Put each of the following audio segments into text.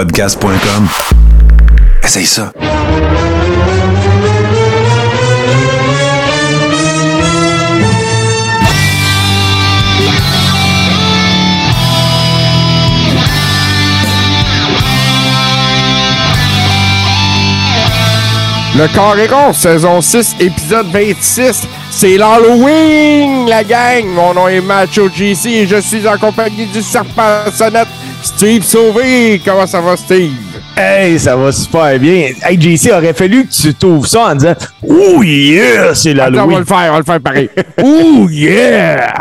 podcast.com. Essaye ça. Le Carré saison 6, épisode 26. C'est l'Halloween, la gang. Mon nom est Macho GC et je suis en compagnie du serpent sonnette, Steve Sauvé. Comment ça va, Steve? Hey, ça va super bien. Hey, JC, aurait fallu que tu t'ouvres ça en disant Oh yeah, c'est Attends, on va le faire, on va le faire pareil. Ouh, yeah!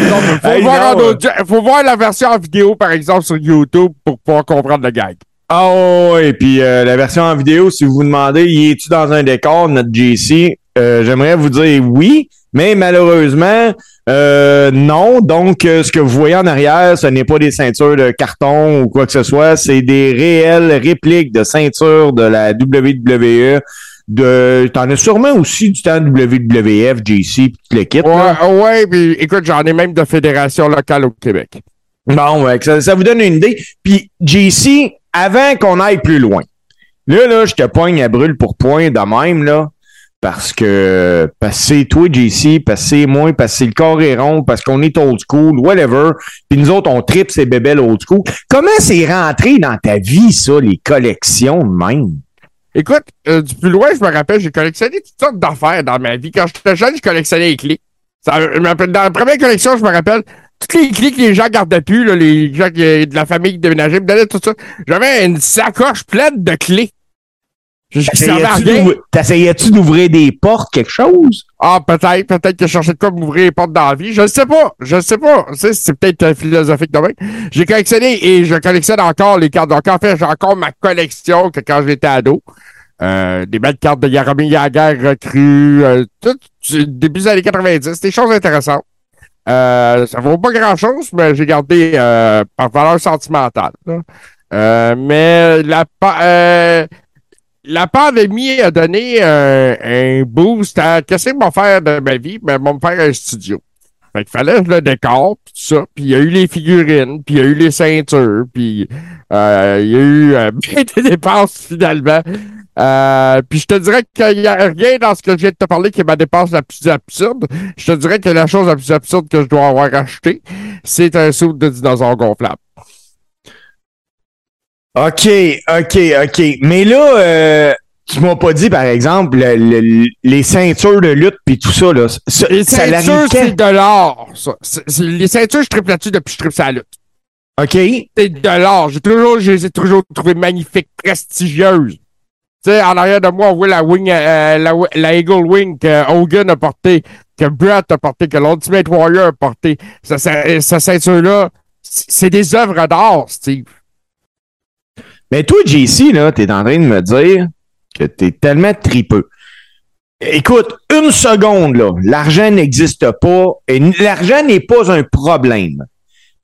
Non, faut, Hey, voir non, en audio- faut voir la version en vidéo, par exemple, sur YouTube pour pouvoir comprendre le gag. Ah ouais, et puis euh, la version en vidéo, si vous vous demandez, y es-tu dans un décor, notre JC? Euh, J'aimerais vous dire oui, mais malheureusement, euh, non. Donc, euh, ce que vous voyez en arrière, ce n'est pas des ceintures de carton ou quoi que ce soit, c'est des réelles répliques de ceintures de la WWE. De, t'en as sûrement aussi du temps WWF, JC, puis tout le kit. là. Ouais, ouais, puis écoute, j'en ai même de fédération locale au Québec. Bon, ouais, ça vous donne une idée. Puis, JC, avant qu'on aille plus loin, là, là, je te pogne à brûle pour point de même, là, parce que, parce c'est toi, JC, parce que c'est moi, parce que c'est le corps est rond, parce qu'on est old school, whatever. Puis nous autres, on tripe ces bébelles old school. Comment c'est rentré dans ta vie, ça, les collections même? Écoute, euh, du plus loin, je me rappelle, j'ai collectionné toutes sortes d'affaires dans ma vie. Quand j'étais jeune, je collectionnais les clés. Ça, dans la première collection, je me rappelle, toutes les clés que les gens gardaient plus, là, les gens qui- de la famille qui déménageaient, me donnaient tout ça. J'avais une sacoche pleine de clés. Je je servais à T'essayais-tu d'ouvrir- des portes, quelque chose? Ah, peut-être, peut-être que je cherchais de quoi m'ouvrir les portes dans la vie. Je ne sais pas. Je ne sais pas. C'est peut-être philosophique de même. J'ai collectionné et je collectionne encore les cartes. Donc, en fait, j'ai encore ma collection que quand j'étais ado. Euh, des belles cartes de Yaromir Yaguer recrues, euh, tout début des années 90. Des choses intéressantes. Euh, ça vaut pas grand-chose, mais j'ai gardé euh, par valeur sentimentale. là. Euh, mais la, euh, la pandémie a donné euh, un boost à qu'est-ce que va faire de ma vie? Ben, va me faire un studio. Fait qu'il fallait le décor, puis tout ça. Puis il y a eu les figurines, puis il y a eu les ceintures, puis euh, il y a eu euh, des dépenses finalement. Euh, puis je te dirais qu'il n'y a rien dans ce que je viens de te parler qui est ma dépense la plus absurde. Je te dirais que la chose la plus absurde que je dois avoir acheté, c'est un saut de dinosaure gonflable. OK, OK, OK. Mais là, euh, tu m'as pas dit, par exemple, le- le- les ceintures de lutte puis tout ça, là. Ça, Les ça ceintures, c'est de l'or, ça. Les ceintures, je triple là-dessus depuis que je triple sa lutte. OK. c'est de l'or. J'ai toujours, je les ai toujours trouvées magnifiques, prestigieuses. Tu sais, en arrière de moi, on voit la wing, euh, la, la Eagle Wing que Hogan a porté, que Brett a porté, que l'Ultimate Warrior a porté. Ça, ça, ça ceinture-là, c'est c'est des œuvres d'art, Steve. Mais toi, JC, là, t'es en train de me dire que t'es tellement tripeux. Écoute, une seconde, là. L'argent n'existe pas. Et l'argent n'est pas un problème.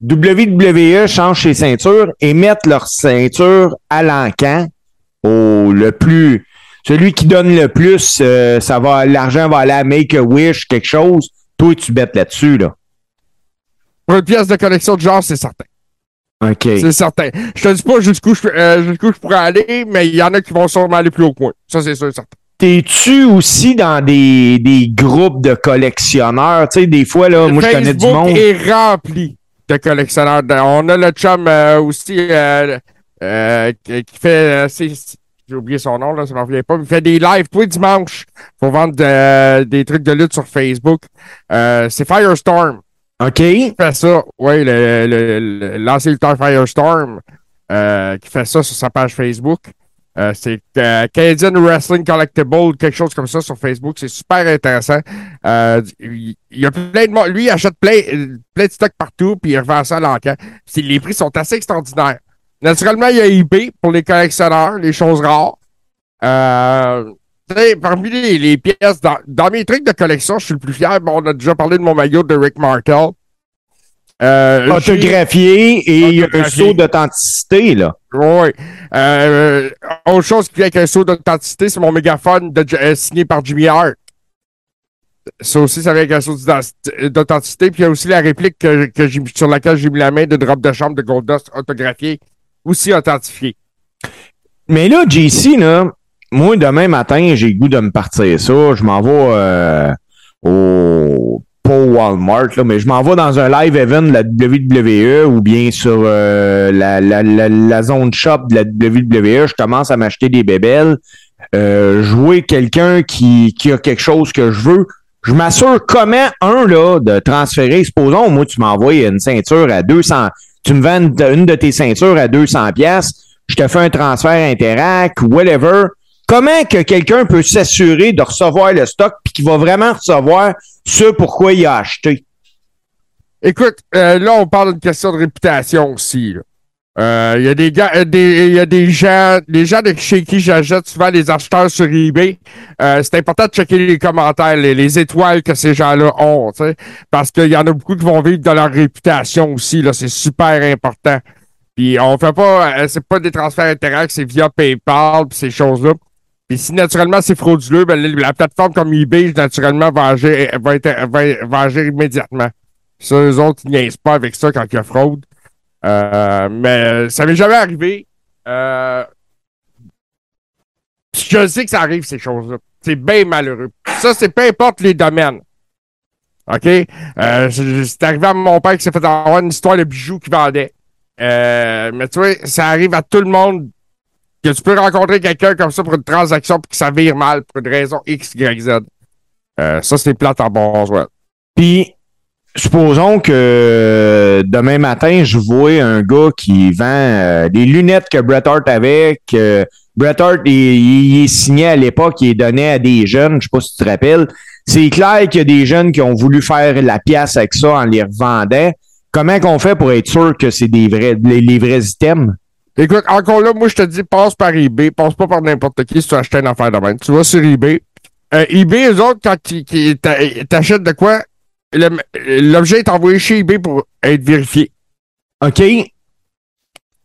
WWE change ses ceintures et mettent leur ceinture à l'encan au le plus. Celui qui donne le plus, euh, ça va, l'argent va aller à Make a Wish, quelque chose. Toi, tu bêtes là-dessus, là. Une pièce de collection de genre, c'est certain. C'est certain. Je te dis pas jusqu'où je, euh, jusqu'où je pourrais aller, mais il y en a qui vont sûrement aller plus haut que moi. Ça, c'est sûr et certain. T'es-tu aussi dans des, des groupes de collectionneurs? Tu sais, des fois, là, moi, je connais du Facebook monde. est rempli de collectionneurs. On a le chum euh, aussi euh, qui, fait. J'ai oublié son nom, là, ça m'en revient pas. Il fait des lives tous les dimanches pour vendre de- des trucs de lutte sur Facebook. C'est Firestorm OK. qui fait ça. Oui, le, le, le- l'ancien lutteur Firestorm euh, qui fait ça sur sa page Facebook. Euh, c'est euh, Canadian Wrestling Collectible, quelque chose comme ça sur Facebook. C'est super intéressant. Euh, il y a plein de. Lui, il achète plein, euh, plein de stocks partout, puis il revend ça à l'encan. Les prix sont assez extraordinaires. Naturellement, il y a eBay pour les collectionneurs, les choses rares. Sais, parmi les, les pièces, dans, dans mes trucs de collection, je suis le plus fier. Bon, on a déjà parlé de mon maillot de Rick Martel. Euh, Autographié et il y a un saut d'authenticité, là. Oui. Euh, autre chose qui vient avec un saut d'authenticité, c'est mon mégaphone de, euh, signé par Jimmy Hart. Ça aussi, ça vient avec un saut d'authenticité. Puis il y a aussi la réplique que, que sur laquelle j'ai mis la main de drop de chambre de Goldust autographié aussi authentifié. Mais là, JC, là, moi, demain matin, j'ai le goût de me partir ça. Je m'en vais euh, au pas Walmart, là, mais je m'en vais dans un live event de la WWE ou bien sur euh, la, la, la, zone shop de la WWE. Je commence à m'acheter des bébelles. Euh, jouer quelqu'un qui, qui a quelque chose que je veux. Je m'assure comment, un, là, de transférer. Supposons, moi, tu m'envoies une ceinture à 200. Tu me vends une, de tes ceintures à 200 pièces. Je te fais un transfert Interac, whatever comment que quelqu'un peut s'assurer de recevoir le stock puis qu'il va vraiment recevoir ce pourquoi il a acheté? Écoute, euh, là, on parle d'une question de réputation aussi. Euh, Il y a des gars, euh, des, gens, les gens chez qui j'achète souvent les acheteurs sur eBay. C'est important de checker les commentaires, les, les étoiles que ces gens-là ont, parce qu'il y en a beaucoup qui vont vivre de leur réputation aussi. C'est super important. Puis on fait pas, c'est pas des transferts Interact, c'est via PayPal, puis ces choses-là. Puis si naturellement c'est frauduleux, ben, la plateforme comme eBay, naturellement, va agir, va, agir immédiatement. Ça, eux autres, ils niaisent pas avec ça quand il y a fraude. Euh, mais ça m'est jamais arrivé. Euh, je sais que ça arrive, ces choses-là. C'est bien malheureux. Ça, c'est peu importe les domaines. OK? Euh, c'est arrivé à mon père qui s'est fait avoir une histoire de bijoux qu'il vendait. Euh, mais tu vois, ça arrive à tout le monde que tu peux rencontrer quelqu'un comme ça pour une transaction puis que ça vire mal pour une raison X, Y, Z. Euh, ça, c'est plate en bon. Puis, supposons que demain matin, je vois un gars qui vend euh, des lunettes que Bret Hart avait, que Bret Hart, il, il est signé à l'époque, il est donné à des jeunes, je sais pas si tu te rappelles. C'est clair qu'il y a des jeunes qui ont voulu faire la pièce avec ça en les revendant. Comment qu'on fait pour être sûr que c'est des vrais, les vrais items? Écoute, encore là, moi, je te dis, passe par eBay, passe pas par n'importe qui si tu acheter une affaire de même. Tu vas sur eBay. Euh, eBay, eux autres, quand ils- qu'ils t'a- t'achètent de quoi, l'objet est envoyé chez eBay pour être vérifié. OK?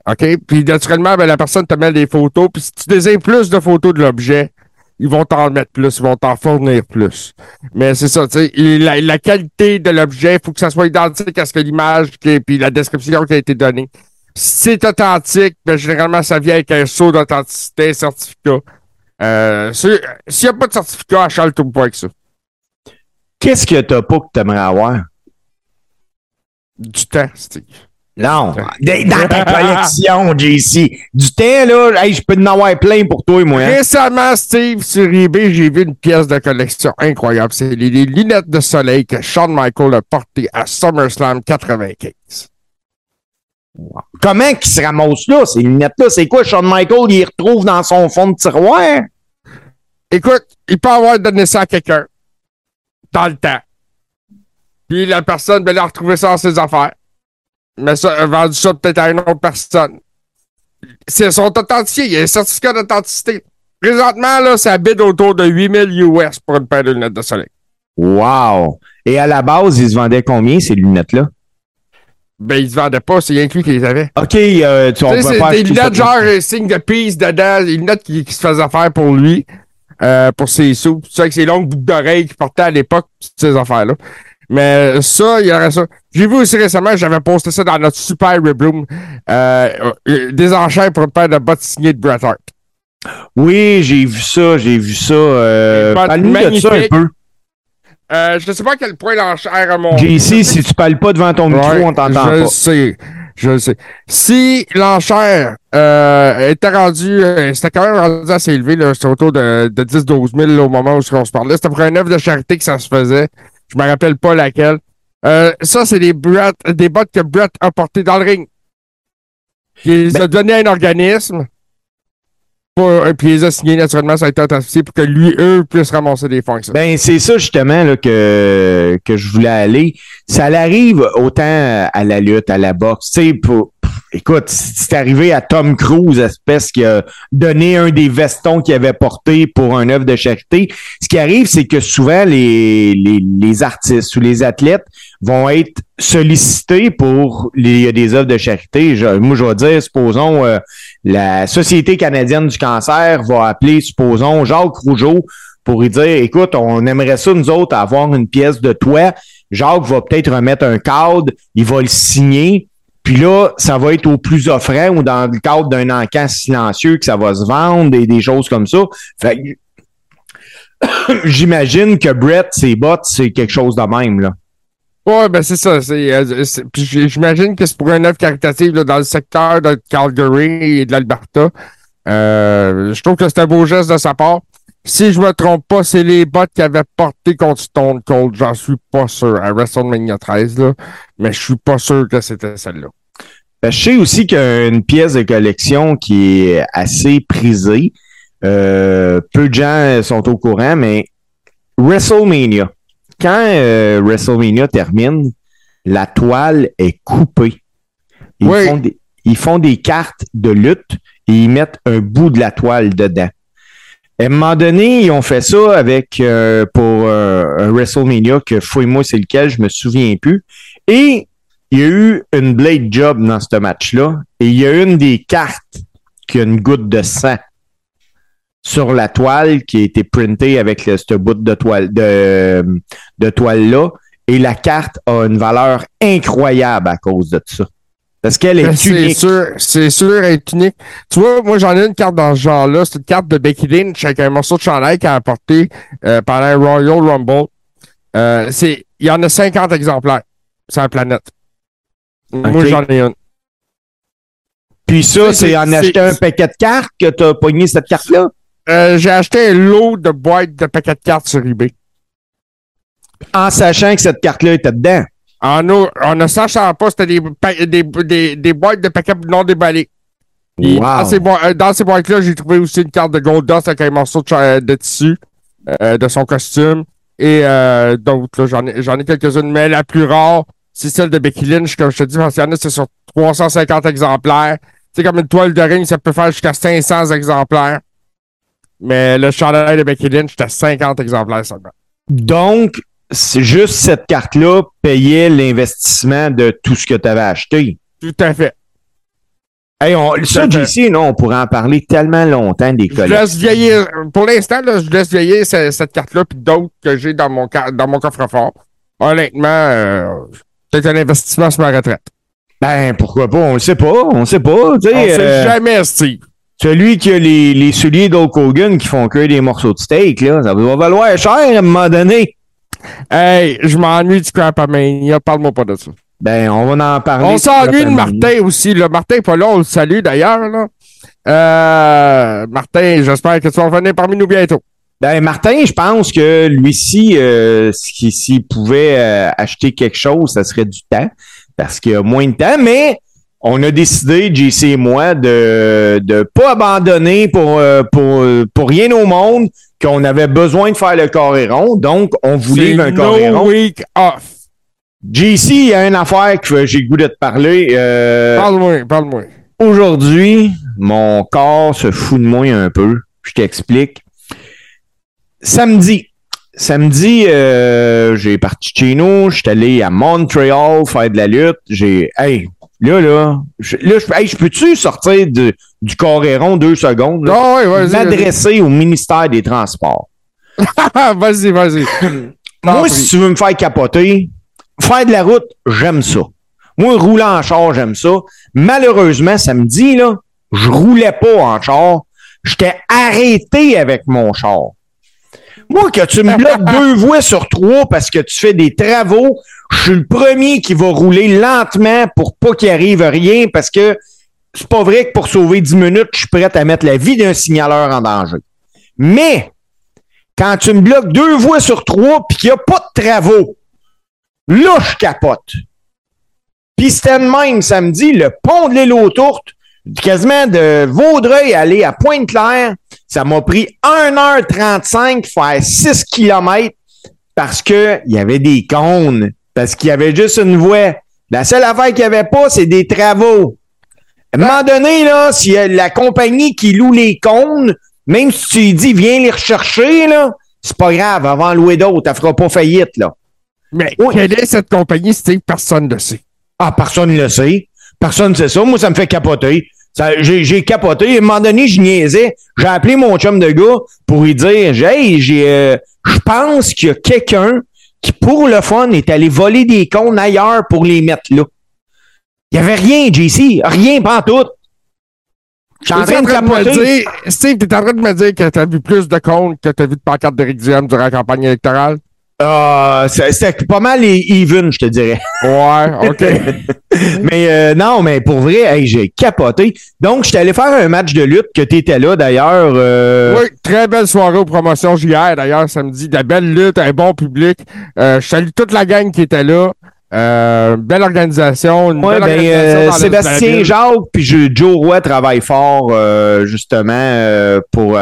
OK? Puis, naturellement, ben, la personne te met des photos. Puis, si tu désires plus de photos de l'objet, ils vont t'en mettre plus, ils vont t'en fournir plus. Mais c'est ça, tu sais, la, la qualité de l'objet, il faut que ça soit identique à ce que l'image, puis la description qui a été donnée. Si c'est authentique, ben, généralement, ça vient avec un saut d'authenticité, un certificat. Euh, si- S'il n'y a pas de certificat, achète-toi pas avec ça. Qu'est-ce que t'as pas que t'aimerais avoir? Du temps, Steve. Non. Dans ta collection, JC. Du temps, là, hey, je peux en avoir plein pour toi, moi. hein. Récemment, Steve, sur eBay, j'ai vu une pièce de collection incroyable. C'est les, les lunettes de soleil que Shawn Michaels a portées à SummerSlam 95. Comment qu'il se ramasse là, ces lunettes-là? C'est quoi, Shawn Michael, il les retrouve dans son fond de tiroir? Écoute, il peut avoir donné ça à quelqu'un dans le temps. Puis la personne, ben, elle a retrouvé ça dans ses affaires. Mais ça, a vendu ça peut-être à une autre personne. C'est son authentifié. Il y a un certificat d'authenticité. Présentement, là, ça bide autour de 8000 US pour une paire de lunettes de soleil. Wow! Et à la base, ils se vendaient combien, ces lunettes-là? Ben, ils se vendaient pas, c'est rien que lui qui les avait. OK, euh, tu sais, c'est des lunettes genre euh, signe de peace dedans, des lunettes qui, qui se faisaient faire pour lui, euh, pour ses sous. Tu sais, avec ses longues boucles d'oreilles qu'il portait à l'époque, ces affaires-là. Mais ça, il y aurait ça. J'ai vu aussi récemment, j'avais posté ça dans notre super Rib Room, euh, euh, des enchères pour une paire de bottes signées de Bret Hart. Oui, j'ai vu ça, j'ai vu ça. Euh, de ça un peu. Euh, je ne sais pas à quel point l'enchère a monté. JC, si tu parles pas devant ton micro, Ouais, on t'entend je le pas. sais. Je le sais. Si l'enchère euh, était rendue, euh, c'était quand même rendu assez élevé, là, c'était autour de, de 10-12 000 là, au moment où on se parlait. C'était pour un œuvre de charité que ça se faisait. Je me rappelle pas laquelle. Euh, ça, c'est des, des bottes que Brett a portées dans le ring. Il les a données à un organisme. Et puis les naturellement, ça a été authentifié pour que lui, eux, puissent ramasser des fonds. Ben, c'est ça justement là, que, que je voulais aller. Ça l'arrive autant à la lutte, à la boxe. Tu sais, pour- écoute, c'est arrivé à Tom Cruise, espèce qui a donné un des vestons qu'il avait porté pour un œuvre de charité. Ce qui arrive, c'est que souvent les, les, les artistes ou les athlètes vont être sollicités pour les, des œuvres de charité. Je- moi, je vais dire, supposons, euh, la Société canadienne du cancer va appeler, supposons, Jacques Rougeau pour lui dire, écoute, on aimerait ça, nous autres, avoir une pièce de toi. Jacques va peut-être remettre un cadre, il va le signer. Puis là, ça va être au plus offrant ou dans le cadre d'un encan silencieux que ça va se vendre et des choses comme ça. Fait j'imagine que Brett, ses bottes, c'est quelque chose de même, là. Ouais, ben c'est ça. euh, j'imagine que c'est pour une œuvre caritative là, dans le secteur de Calgary et de l'Alberta. Euh, je trouve que c'est un beau geste de sa part. Si je me trompe pas, c'est les bottes qu'il avait portées contre Stone Cold. J'en suis pas sûr. À WrestleMania 13, là. Mais je suis pas sûr que c'était celle-là. Ben, je sais aussi qu'il y a une pièce de collection qui est assez prisée. Euh, peu de gens sont au courant, mais WrestleMania. Quand euh, WrestleMania termine, la toile est coupée. Ils, Oui. font des, ils font des cartes de lutte et ils mettent un bout de la toile dedans. À un moment donné, ils ont fait ça avec euh, pour euh, un WrestleMania que fouille-moi c'est lequel, je me souviens plus. Et il y a eu une blade job dans ce match-là. Et il y a une des cartes qui a une goutte de sang sur la toile qui a été printée avec le, ce bout de toile de, de toile-là. Et la carte a une valeur incroyable à cause de ça. Parce qu'elle Ben, est C'est unique. sûr, c'est sûr, elle est unique. Tu vois, moi, j'en ai une carte dans ce genre-là. C'est une carte de Becky Lynch avec un morceau de chandail qu'elle a apporté euh, pendant un Royal Rumble. Euh, c'est, il y en a 50 exemplaires sur la planète. Moi, j'en ai une. Puis ça, C'est- c'est en c'est- achetant un paquet de cartes que tu as pogné cette carte-là? Euh, j'ai acheté un lot de boîtes de paquets de cartes sur eBay. En sachant que cette carte-là était dedans. En, ne sachant pas, c'était des, pa- des, des, des boîtes de paquets non déballés. Puis Wow. Dans ces, boi- euh, dans ces boîtes-là, j'ai trouvé aussi une carte de Goldust avec un morceau de, de tissu euh, de son costume. Et euh, d'autres, là, j'en ai, j'en ai quelques-unes. Mais la plus rare, c'est celle de Becky Lynch, comme je te dis, parce qu'il y en a, c'est sur 350 exemplaires. Sais, comme une toile de ring, ça peut faire jusqu'à 500 exemplaires. Mais le chandail de Becky Lynch, c'était 50 exemplaires seulement. Donc, c'est juste cette carte-là payait l'investissement de tout ce que tu avais acheté. Tout à fait. Hey, on, ça. JC, non, on pourrait en parler tellement longtemps des Je collègues. laisse vieillir, pour l'instant, je laisse vieillir ce- cette carte-là, puis d'autres que j'ai dans mon, dans mon coffre-fort. Honnêtement, euh, c'est un investissement sur ma retraite. Ben, pourquoi pas? On le sait pas. On le sait pas. On sait euh, jamais, Steve. Celui qui a les, les souliers d'Hulk Hogan qui font cuire des morceaux de steak, là, ça va valoir cher à un moment donné. Hey, je m'ennuie du crap à mania. Parle-moi pas de ça. Ben, on va en parler. On s'ennuie de Martin aussi. Le Martin pas là, on le salue d'ailleurs. là. Euh, Martin, j'espère que tu vas revenir parmi nous bientôt. Ben, Martin, je pense que lui-ci, euh, si- s'il pouvait euh, acheter quelque chose, ça serait du temps, parce qu'il y a moins de temps, mais on a décidé, JC et moi, de ne pas abandonner pour, euh, pour, pour rien au monde, qu'on avait besoin de faire le carré rond, donc on livre un carré no rond. week off. JC, il y a une affaire que j'ai le goût de te parler. Euh, Parle-moi, parle-moi. Aujourd'hui, mon corps se fout de moi un peu. Je t'explique. Samedi. Samedi, euh, j'ai parti chez nous. Je suis allé à Montréal faire de la lutte. J'ai. Hey, là, là. Je, là, je, hey, je peux-tu sortir de, du Coréron deux secondes? là? Ah ouais, vas-y. M'adresser au ministère des Transports. vas-y, vas-y. Moi, si tu veux me faire capoter, faire de la route, j'aime ça. Moi, rouler en char, j'aime ça. Malheureusement, samedi, là, je roulais pas en char. J'étais arrêté avec mon char. Moi, que tu me bloques deux voies sur trois parce que tu fais des travaux, je suis le premier qui va rouler lentement pour pas qu'il arrive rien parce que c'est pas vrai que pour sauver 10 minutes, je suis prêt à mettre la vie d'un signaleur en danger. Mais, quand tu me bloques deux voies sur trois puis qu'il n'y a pas de travaux, là, je capote. Puis c'était même samedi, le pont de l'île aux Tourtes, quasiment de Vaudreuil à aller à Pointe-Claire, ça m'a pris 1h35 faire 6 km parce que il y avait des cônes, parce qu'il y avait juste une voie. La seule affaire qu'il n'y avait pas, c'est des travaux. À un moment donné, là, si la compagnie qui loue les cônes, même si tu lui dis viens les rechercher, là, c'est pas grave, avant louer d'autres, elle fera pas faillite, là. Mais Oui. quelle est cette compagnie, Steve? Personne ne le sait. Ah, personne ne le sait. Personne ne sait ça. Moi, ça me fait capoter. J'ai capoté. À un moment donné, je niaisais. J'ai appelé mon chum de gars pour lui dire Hey, j'ai, euh, je pense qu'il y a quelqu'un qui, pour le fun, est allé voler des cons ailleurs pour les mettre là. Il n'y avait rien, JC. Rien, pas tout. Je suis en train de me dire, Steve, t'es en train de me dire que t'as vu plus de comptes que t'as vu de pancartes de Rick Duhem durant la campagne électorale? Euh, c'était pas mal even, je te dirais. Ouais, OK. mais euh, non, mais pour vrai, j'ai capoté. Donc, je suis allé faire un match de lutte que tu étais là d'ailleurs. Euh... Oui, très belle soirée aux promotions JR d'ailleurs samedi. De la belle lutte, un bon public. Euh, je salue toute la gang qui était là. Euh, belle organisation. Une ouais, belle ben, organisation euh, Sébastien Jacques puis Joe Roy travaillent fort euh, justement pour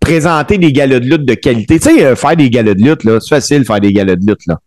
présenter des galas de lutte de qualité. Tu sais, euh, faire des galas de lutte, là, c'est facile faire des galas de lutte, là.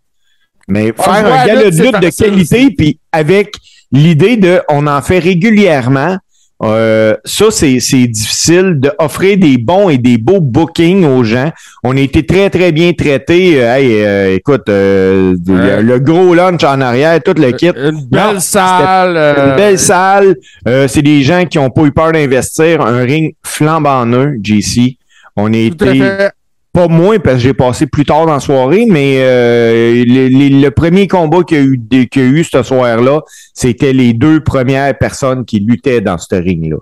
Mais faire un la gala de lutte de qualité, puis avec l'idée de on en fait régulièrement. euh, ça, c'est c'est difficile d'offrir des bons et des beaux bookings aux gens. On a été très, très bien traités. Euh, hey, euh, écoute, euh, le, gros lunch en arrière, tout le kit. Une belle Non, salle. euh, Une belle salle. Euh, c'est des gens qui n'ont pas eu peur d'investir. Un ring flambant neuf, JC. On a Tout été pas moins parce que j'ai passé plus tard dans la soirée, mais euh, le, premier combat qu'il y a eu, qu'il y a eu ce soir-là, c'était les deux premières personnes qui luttaient dans ce ring-là.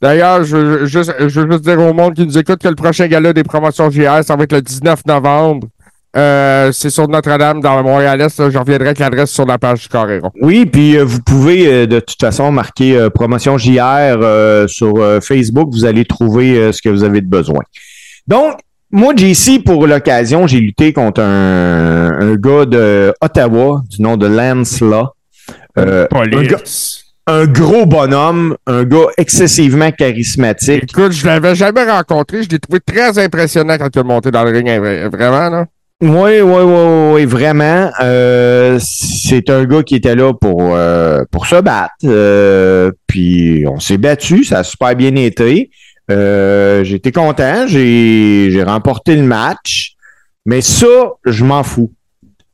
D'ailleurs, je, veux juste- je veux juste dire au monde qui nous écoute que le prochain gala des promotions JR, ça va être le 19 novembre. Euh, c'est sur Notre-Dame dans le Montréal-Est. Je reviendrai avec l'adresse sur la page du Coréron. Oui, puis euh, vous pouvez euh, de toute façon marquer euh, promotion JR euh, sur euh, Facebook. Vous allez trouver euh, ce que vous avez de besoin. Donc, moi, JC, pour l'occasion, j'ai lutté contre un, un gars de Ottawa du nom de Lance Law. Euh, un, gars- un gros bonhomme, un gars excessivement charismatique. Écoute, je l'avais jamais rencontré. Je l'ai trouvé très impressionnant quand il est monté dans le ring. vra- Vraiment, là. Oui, oui, oui, oui, vraiment. Euh, c'est un gars qui était là pour, euh, pour se battre. Euh, puis on s'est battu, ça a super bien été. J'étais content, j'ai remporté le match. Mais ça, je m'en fous.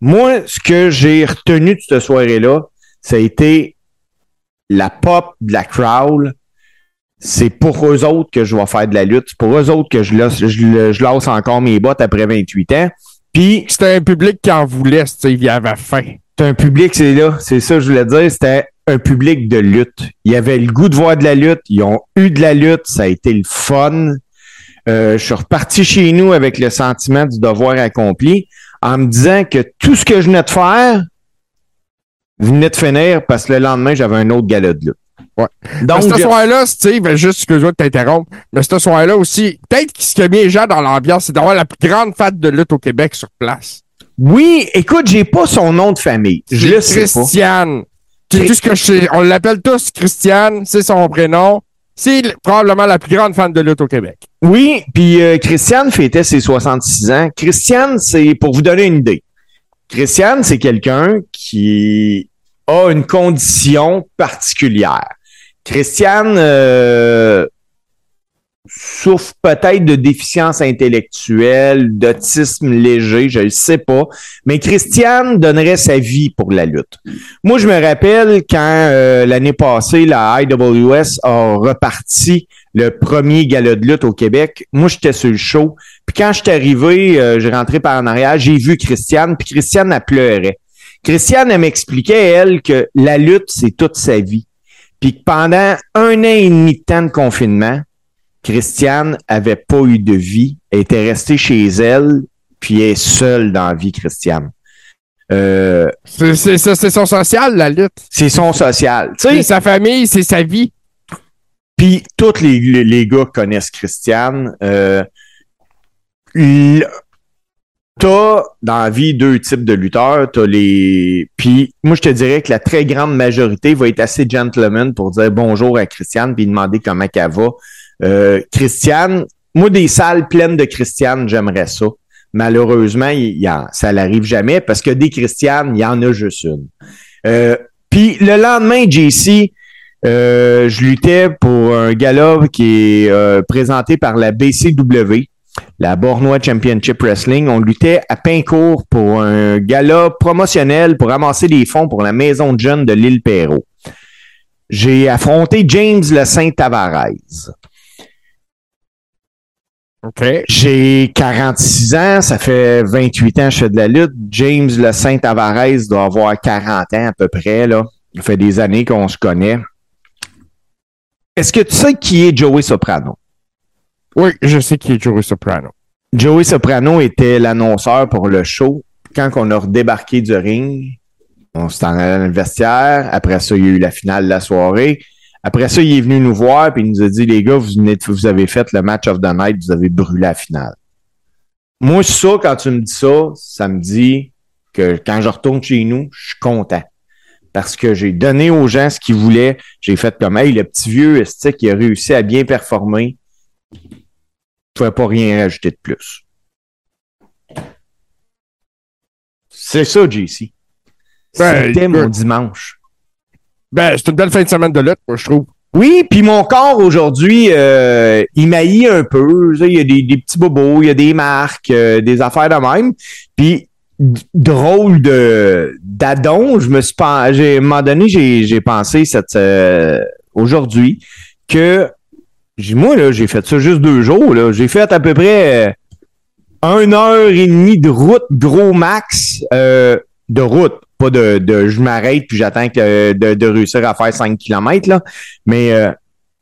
Moi, ce que j'ai retenu de cette soirée-là, ça a été la pop de la crowd. C'est pour eux autres que je vais faire de la lutte. C'est pour eux autres que je laisse, je, je lance encore mes bottes après 28 ans. Puis, C'était un public qui en voulait. Il avait faim. c'est un public, c'est là, c'est ça que je voulais dire, c'était un public de lutte. Il y avait le goût de voir de la lutte, ils ont eu de la lutte, ça a été le fun. Euh, je suis reparti chez nous avec le sentiment du devoir accompli, en me disant que tout ce que je venais de faire venait de finir parce que le lendemain, j'avais un autre gala de lutte. Ouais. Donc, Mais ce je- soir-là, Steve, juste excuse-moi de t'interrompre, mais ce soir-là aussi, peut-être que ce qui a mis les gens dans l'ambiance, c'est d'avoir la plus grande fête de lutte au Québec sur place. oui, écoute, j'ai pas son nom de famille. Je le sais pas. Christiane. C'est tout ce que je sais? On l'appelle tous Christiane, c'est son prénom. C'est probablement la plus grande fan de lutte au Québec. Oui, puis euh, Christiane fêtait ses 66 ans. Christiane, c'est pour vous donner une idée. Christiane, c'est quelqu'un qui a une condition particulière. Christiane euh, souffre peut-être de déficience intellectuelle, d'autisme léger, je ne sais pas. Mais Christiane donnerait sa vie pour la lutte. Moi, je me rappelle quand euh, l'année passée, la IWS a reparti le premier gala de lutte au Québec. Moi, j'étais sur le show. Puis quand je suis arrivé, euh, j'ai rentré par en arrière, j'ai vu Christiane, puis Christiane, elle pleurait. Christiane, elle m'expliquait, elle, que la lutte, c'est toute sa vie. Puis que pendant un an et demi de temps de confinement, Christiane avait pas eu de vie. Elle était restée chez elle, puis elle est seule dans la vie, Christiane. Euh, C'est son social, la lutte. c'est son social. C'est sa famille, c'est sa vie. Puis tous les, les, les gars connaissent Christiane. Euh, T'as dans la vie deux types de lutteurs. T'as les. Puis moi, je te dirais que la très grande majorité va être assez gentleman pour dire bonjour à Christiane puis demander comment elle va. Euh, Christiane, moi, des salles pleines de Christiane, j'aimerais ça. Malheureusement, il y a, ça n'arrive jamais parce que des Christianes, il y en a juste une. Euh, puis le lendemain, JC, euh, je luttais pour un gala qui est euh, présenté par la BCW, la Bornois Championship Wrestling. On luttait à Pincourt pour un gala promotionnel pour ramasser des fonds pour la maison de jeunes de l'île Perrault. J'ai affronté James le Saint Tavares. OK. J'ai 46 ans, ça fait 28 ans que je fais de la lutte. James le Saint Tavares doit avoir 40 ans à peu près, là. Ça fait des années qu'on se connaît. Est-ce que tu sais qui est Joey Soprano? Oui, je sais qui est Joey Soprano. Joey Soprano était l'annonceur pour le show. Quand on a redébarqué du ring, on s'est en allé dans le vestiaire. Après ça, il y a eu la finale de la soirée. Après ça, il est venu nous voir et il nous a dit, les gars, vous, avez fait le match of the night, vous avez brûlé la finale. Moi, ça, quand tu me dis ça, ça me dit que quand je retourne chez nous, je suis content. Parce que j'ai donné aux gens ce qu'ils voulaient. J'ai fait comme, hey, le petit vieux Estique qui a réussi à bien performer? Ne pouvais pas rien rajouter de plus. C'est ça, JC. Ben, C'était mon dimanche. Ben, c'est une belle fin de semaine de lutte, moi, je trouve. Oui, puis mon corps aujourd'hui, euh, il maillit un peu. Il y a des, des petits bobos, il y a des marques, euh, des affaires de même. Puis drôle de d'adon, je me suis pas, j'ai à un moment donné, j'ai j'ai pensé cette euh, aujourd'hui que moi là, j'ai fait ça juste deux jours là. J'ai fait à peu près euh, une heure et demie de route gros max euh, de route. Pas de, de je m'arrête puis j'attends que de, réussir à faire 5 km là. Mais euh,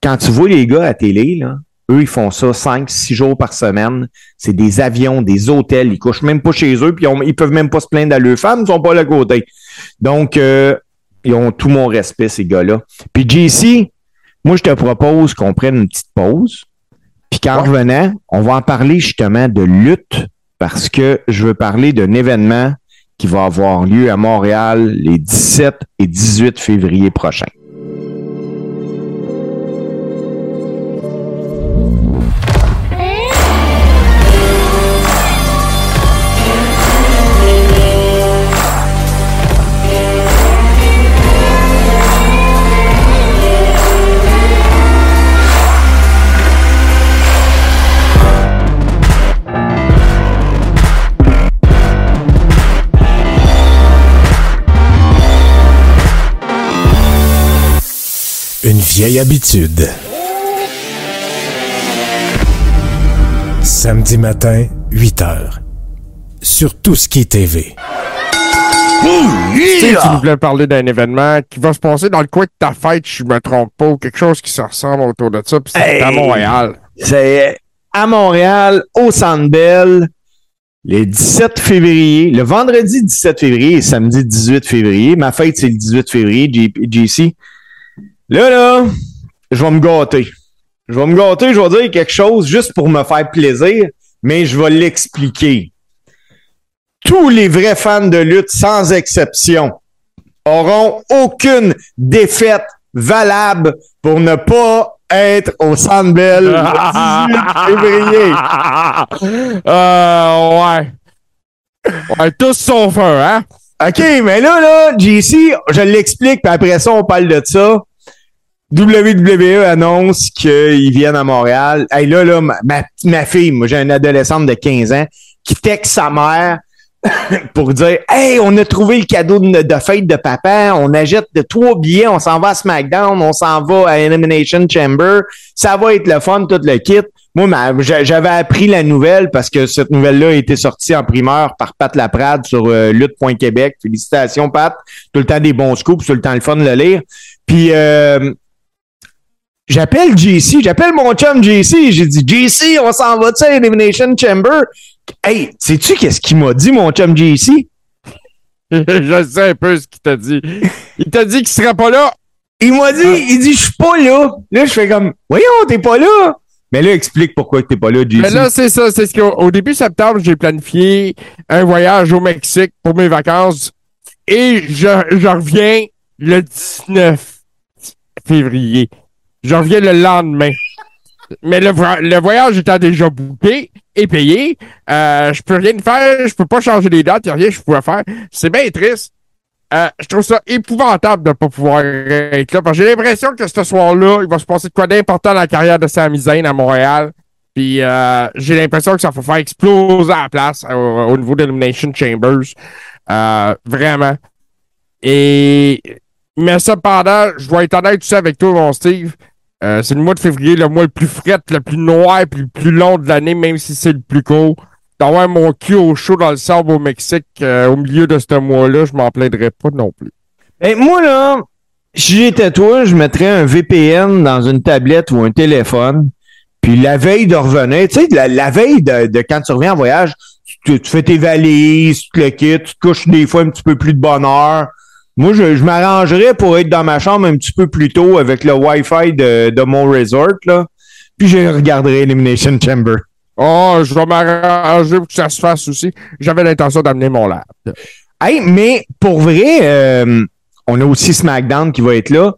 quand tu vois les gars à télé, là, eux, ils font ça 5, 6 jours par semaine. C'est des avions, des hôtels. Ils couchent même pas chez eux, puis ils, ils peuvent même pas se plaindre à leurs femmes, ils sont pas à côté. Donc, ils ont tout mon respect, ces gars-là. Puis JC, moi, je te propose qu'on prenne une petite pause. Puis qu'en Ouais. revenant, on va en parler justement de lutte, parce que je veux parler d'un événement qui va avoir lieu à Montréal les 17 et 18 février prochains. Une vieille habitude. Samedi matin, 8 heures. Sur tout ce qui est TV. Tu sais, tu nous voulais parler d'un événement qui va se passer dans le coin de ta fête, si je me trompe pas, ou quelque chose qui se ressemble autour de ça, puis c'est à! Montréal. C'est à Montréal, au Centre Bell, le 17 février, le vendredi 17 février et samedi 18 février. Ma fête, c'est le 18 février, JC. Là, là, je vais me gâter. Je vais me gâter, je vais dire quelque chose juste pour me faire plaisir, mais je vais l'expliquer. Tous les vrais fans de lutte, sans exception, auront aucune défaite valable pour ne pas être au Centre Bell le 18 février. euh, ouais. Ouais, tous sauf un, hein? OK, mais là, là, JC, je l'explique, puis après ça, on parle de ça. WWE annonce qu'ils viennent à Montréal. Hey, là, là, ma, fille, moi, j'ai une adolescente de 15 ans qui texte sa mère pour dire Hey, on a trouvé le cadeau de, fête de papa, on achète de trois billets, on s'en va à SmackDown, on s'en va à Elimination Chamber, ça va être le fun, tout le kit. Moi, j'avais appris la nouvelle parce que cette nouvelle-là a été sortie en primeur par Pat Laprade sur euh, lutte.québec. Félicitations, Pat. Tout le temps des bons scoops, tout le temps le fun de le lire. Puis, euh, j'appelle JC, j'appelle mon chum JC. J'ai dit, JC, on s'en va, tu sais, Elimination Chamber. Hey, sais-tu qu'est-ce qu'il m'a dit, mon chum JC? je sais un peu ce qu'il t'a dit. Il t'a dit qu'il serait pas là. Il m'a dit, il dit, je suis pas là. Là, je fais comme, voyons, t'es pas là. Mais là, explique pourquoi t'es pas là, JC. Mais là, c'est ça. C'est ce qu'au au début septembre, j'ai planifié un voyage au Mexique pour mes vacances. Et je, je reviens le 19 février. Je reviens le lendemain. Mais le, vo- le voyage étant déjà booké et payé, euh, je peux rien faire, je peux pas changer les dates, y a rien que je pouvais faire. C'est bien triste. Euh, je trouve ça épouvantable de pas pouvoir être là. J'ai l'impression que ce soir-là, il va se passer de quoi d'important dans la carrière de Sami Zayn à Montréal. Puis euh, j'ai l'impression que ça va faire exploser la place au, au niveau d'Elimination Chambers. Euh, vraiment. Et mais cependant, je dois être honnête aussi avec toi, mon Steve. Euh, c'est le mois de février, le mois le plus fret, le plus noir, puis le plus long de l'année, même si c'est le plus court. D'avoir mon cul au chaud dans le sable au Mexique euh, au milieu de ce mois-là, je m'en plaindrais pas non plus. Ben, moi, là, si j'étais toi, je mettrais un VPN dans une tablette ou un téléphone. Puis la veille de revenir, tu sais, la, veille de, quand tu reviens en voyage, tu, tu fais tes valises, tu te le quittes, tu te couches des fois un petit peu plus de bonne heure. Moi, je, je m'arrangerais pour être dans ma chambre un petit peu plus tôt avec le Wi-Fi de, de mon resort, là. Puis je regarderai Elimination Chamber. Oh, je vais m'arranger pour que ça se fasse aussi. J'avais l'intention d'amener mon lab. Hey, mais pour vrai, euh, on a aussi SmackDown qui va être là.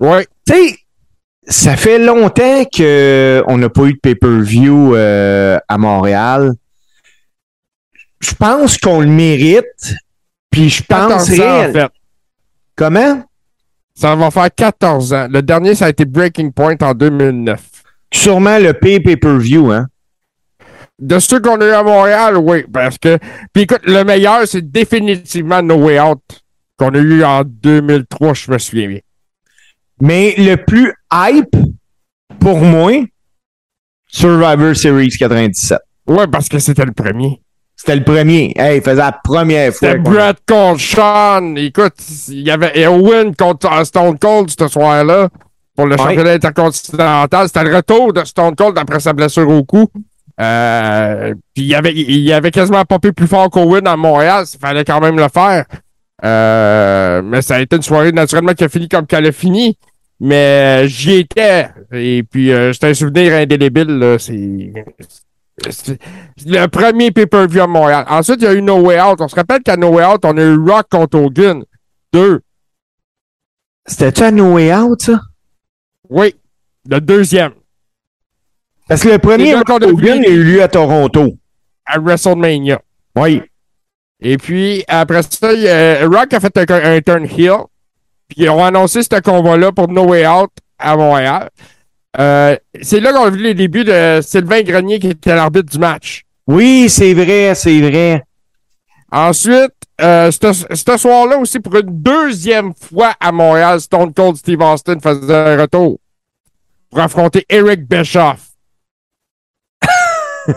Ouais. Tu sais, ça fait longtemps qu'on n'a pas eu de pay-per-view euh, à Montréal. Je pense qu'on le mérite. Puis je 14 pense ans, en réel- fait. Comment? Ça va faire 14 ans. Le dernier, ça a été Breaking Point en 2009. Sûrement le pay pay-per-view, hein? De ceux qu'on a eu à Montréal, oui, parce que. Puis écoute, le meilleur, c'est définitivement No Way Out qu'on a eu en 2003, je me souviens bien. Mais le plus hype, pour moi, Survivor Series 97. Ouais, parce que c'était le premier. C'était le premier. Hey, il faisait la première fois. C'était Brett contre Sean. Écoute, il y avait Owen contre Stone Cold ce soir-là pour le Ouais. championnat intercontinental. C'était le retour de Stone Cold après sa blessure au cou. Euh, puis il avait, il avait quasiment popé plus fort qu'Owen à Montréal. Il fallait quand même le faire. Euh, mais ça a été une soirée naturellement qui a fini comme qu'elle a fini. Mais euh, j'y étais. Et puis euh, c'était un souvenir indélébile. là. C'est. Le premier pay-per-view à Montréal. Ensuite, il y a eu No Way Out. On se rappelle qu'à No Way Out, on a eu Rock contre Hogan. Deux. C'était-tu à No Way Out, ça? Oui. Le deuxième. Parce que le premier a Hogan a eu lieu à Toronto. À WrestleMania. Oui. Et puis, après ça, il Rock a fait un, un turn heel. Puis, ils ont annoncé ce combat-là pour No Way Out à Montréal. Euh, c'est là qu'on a vu les débuts de Sylvain Grenier qui était l'arbitre du match. Oui, c'est vrai, c'est vrai. Ensuite, euh, ce soir-là aussi, pour une deuxième fois à Montréal, Stone Cold Steve Austin faisait un retour pour affronter Eric Bischoff.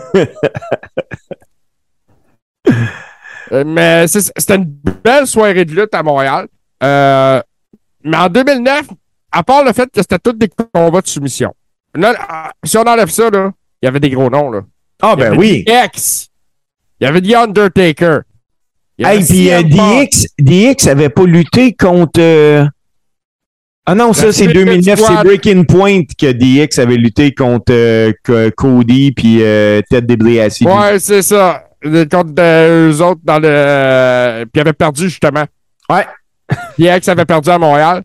Mais c'était une belle soirée de lutte à Montréal. Euh, mais en 2009, à part le fait que c'était tous des combats de soumission. Là, si on enlève ça, là, il y avait des gros noms. Là. Ah, Il ben avait oui. DX. Il y avait The Undertaker. Il avait Hey, puis euh. DX, DX avait pas lutté contre. euh, Ah non, ça, c'est Suicide 2009, c'est. Breaking Point que DX avait lutté contre euh, Co- Cody puis Ted DiBiase. Ouais, c'est ça. Contre eux autres dans le. puis ils avaient perdu, justement. Ouais. DX avait perdu à Montréal.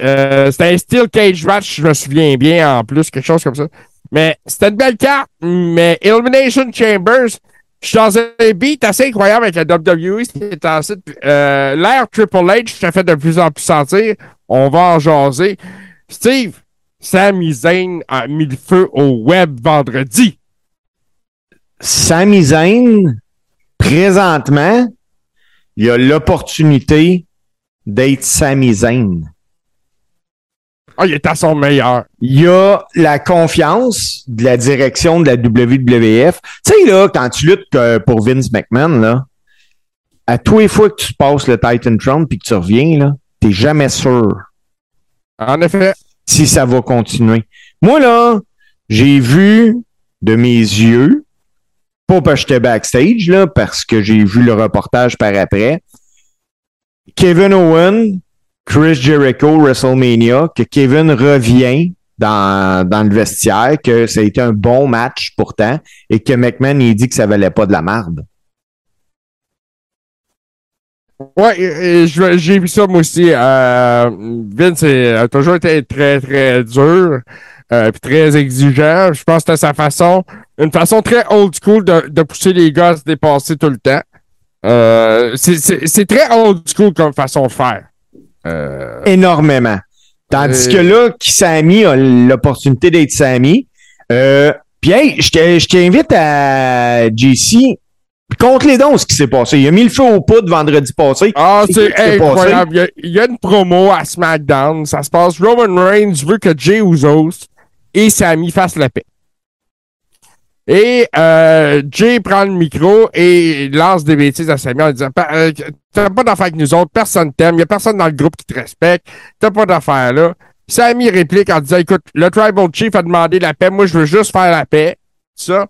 Euh, c'était un Steel Cage match, je me souviens bien, en plus, quelque chose comme ça. Mais c'était une belle carte. Mais Elimination Chambers, je suis dans un beat assez incroyable avec la WWE. C'est ensuite euh, Triple H ça fait de plus en plus sentir. On va en jaser. Steve, Sami Zayn a mis le feu au web vendredi. Sami Zayn, présentement, il a l'opportunité d'être Sami Zayn. Ah, il est à son meilleur. Il y a la confiance de la direction de la WWF. Tu sais, là, quand tu luttes euh, pour Vince McMahon, là, à tous les fois que tu passes le Titan Tron puis que tu reviens, là, t'es jamais sûr En effet. si ça va continuer. Moi, là, j'ai vu de mes yeux, pas parce que j'étais backstage, là, parce que j'ai vu le reportage par après, Kevin Owen, Chris Jericho, WrestleMania, que Kevin revient dans, dans le vestiaire, que ça a été un bon match pourtant, et que McMahon, il dit que ça valait pas de la marde. Ouais, j'ai vu ça moi aussi. Euh, Vince a toujours été très, très dur. Euh, puis très exigeant. Je pense que c'était sa façon, une façon très old school de, de pousser les gars à se dépasser tout le temps. Euh, c'est très old school comme façon de faire. Euh, énormément. Tandis Euh, que là, qui Sami a l'opportunité d'être Sami. Euh, Puis hey, je te- je t'invite à JC. Compte les dons ce qui s'est passé. Il a mis le feu au poudre vendredi passé. Ah, C'est incroyable. Il y, a, il y a une promo à SmackDown. Ça se passe. Roman Reigns veut que Jay Usos et Sami fassent la paix. Et euh, Jay prend le micro et lance des bêtises à Sammy en disant Pa- euh, T'as pas d'affaire avec nous autres, personne t'aime, y a personne dans le groupe qui te respecte, t'as pas d'affaire là. Sammy réplique en disant Écoute, le Tribal Chief a demandé la paix, moi je veux juste faire la paix. Ça.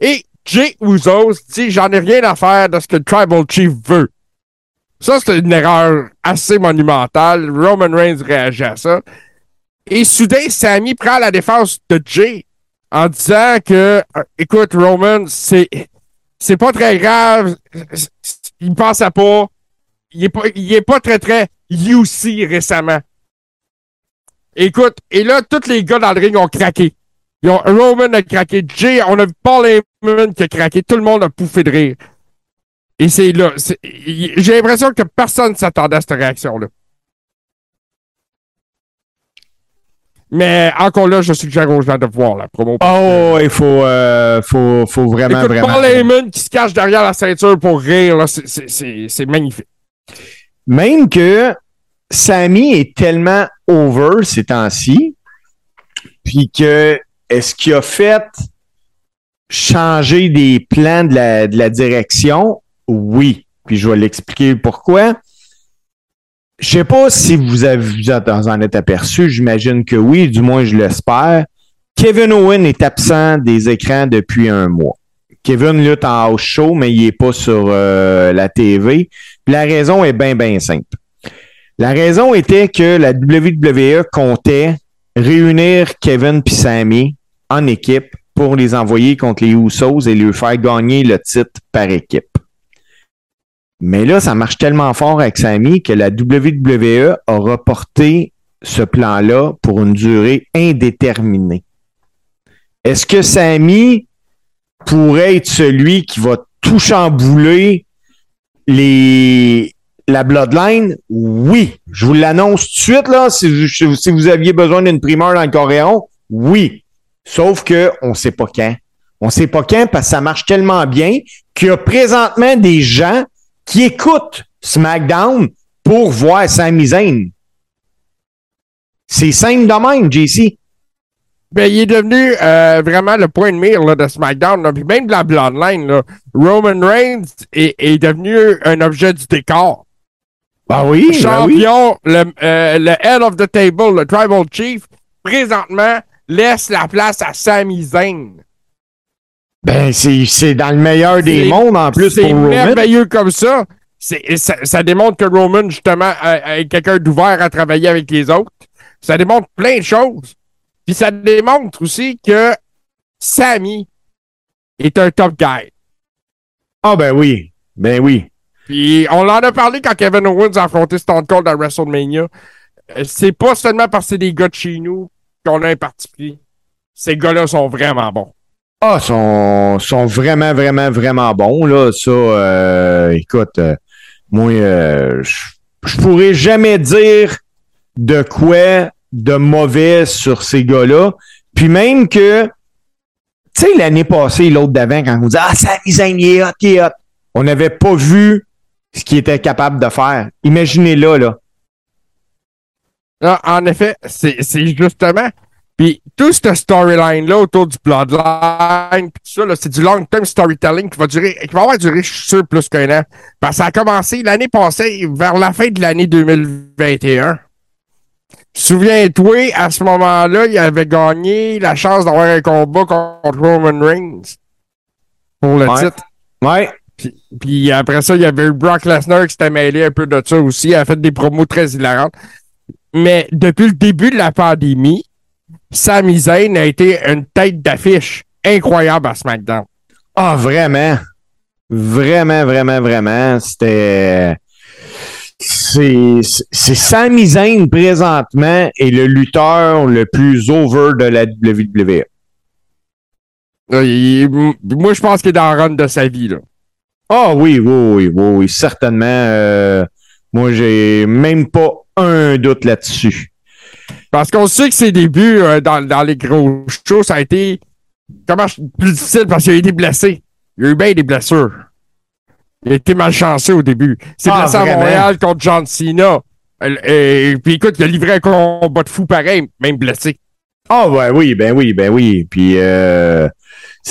Et Jay Usos dit J'en ai rien à faire de ce que le Tribal Chief veut. Ça, c'est une erreur assez monumentale. Roman Reigns réagit à ça. Et soudain, Sammy prend la défense de Jay en disant que, euh, écoute, Roman, c'est, c'est pas très grave. Il pensait pas. Il est pas, il est pas très, très UC récemment. Écoute, et là, tous les gars dans le ring ont craqué. Ils ont, Roman a craqué. Jay, on a vu Paul Heyman qui a craqué. Tout le monde a pouffé de rire. Et c'est là. J'ai l'impression que personne ne s'attendait à cette réaction-là. Mais encore là, je suggère aux gens de voir la promo. Oh, il faut, euh, faut, faut vraiment, Écoute, vraiment. Paul Heyman qui se cache derrière la ceinture pour rire, là, c'est- c'est- c'est c'est magnifique. Même que Sammy est tellement over ces temps-ci, puis que est-ce qu'il a fait changer des plans de la, de la direction? Oui. Puis je vais l'expliquer pourquoi. Je sais pas si vous avez vous en êtes aperçu, j'imagine que oui, du moins je l'espère. Kevin Owen est absent des écrans depuis un mois. Kevin lutte en house show, mais il est pas sur euh, la TV. La raison est bien, bien simple. La raison était que la WWE comptait réunir Kevin et Sammy en équipe pour les envoyer contre les Usos et leur faire gagner le titre par équipe. Mais là, ça marche tellement fort avec Sammy que la WWE a reporté ce plan-là pour une durée indéterminée. Est-ce que Sammy pourrait être celui qui va tout chambouler la Bloodline? Oui. Je vous l'annonce tout de suite, là. Si, vous- aviez besoin d'une primeur dans le Coréon, oui. Sauf que on sait pas quand. On sait pas quand parce que ça marche tellement bien qu'il y a présentement des gens qui écoutent SmackDown pour voir Sami Zayn. C'est simple de même, JC. Ben, il est devenu euh, vraiment le point de mire là, de SmackDown, là, puis même de la Bloodline. Là. Roman Reigns est, est devenu un objet du décor. Ah oui, Champion, le, euh, le head of the table, le Tribal Chief, présentement, laisse la place à Sami Zayn. Ben, c'est, c'est dans le meilleur des C'est- mondes en plus C'est pour Roman. merveilleux comme ça. C'est- ça. Ça démontre que Roman, justement, est quelqu'un d'ouvert à travailler avec les autres. Ça démontre plein de choses. Puis ça démontre aussi que Sammy est un top guy. Ah ben oui, ben oui. Puis on en a parlé quand Kevin Owens a affronté Stone Cold à WrestleMania. Euh, C'est pas seulement parce que c'est des gars de chez nous qu'on a un parti pris. Ces gars-là sont vraiment bons. Ah, sont, sont vraiment, vraiment, vraiment bons, là. Ça, euh, écoute, euh, moi, euh, je pourrais jamais dire de quoi de mauvais sur ces gars-là. Puis même que, tu sais, l'année passée, l'autre d'avant, quand on dit Ah, Sami Zayn, il est hot. On n'avait pas vu ce qu'il était capable de faire. Imaginez-là, là. Ah, en effet, c'est justement. Puis tout ce storyline-là autour du Bloodline, puis tout ça, là, c'est du long-term storytelling qui va durer, qui va avoir duré, je suis sûr, plus qu'un an. Parce que ça a commencé l'année passée, vers la fin de l'année 2021. Souviens-toi, à ce moment-là, il avait gagné la chance d'avoir un combat contre Roman Reigns pour le Ouais. titre. Ouais. Puis, puis après ça, il y avait eu Brock Lesnar qui s'était mêlé un peu de ça aussi. Il a fait des promos très hilarantes. Mais depuis le début de la pandémie, Sami Zayn a été une tête d'affiche incroyable à SmackDown. Ah, vraiment. Vraiment, vraiment, vraiment. C'était. C'est c'est Sami Zayn présentement est le lutteur le plus over de la WWE. Il- m- moi, je pense qu'il est dans le run de sa vie. Là. Ah oui, oui, oui, oui, oui, certainement. euh, moi, j'ai même pas un doute là-dessus. Parce qu'on sait que ses débuts euh, dans, dans les gros shows, ça a été comment plus difficile parce qu'il a été blessé. Il a eu bien des blessures. Il a été malchanceux au début. C'est Ah, blessé à? Montréal contre John Cena. Et, puis écoute, il a livré un combat de fou pareil, même blessé. Ah ouais, oui, ben oui, ben oui. Puis euh,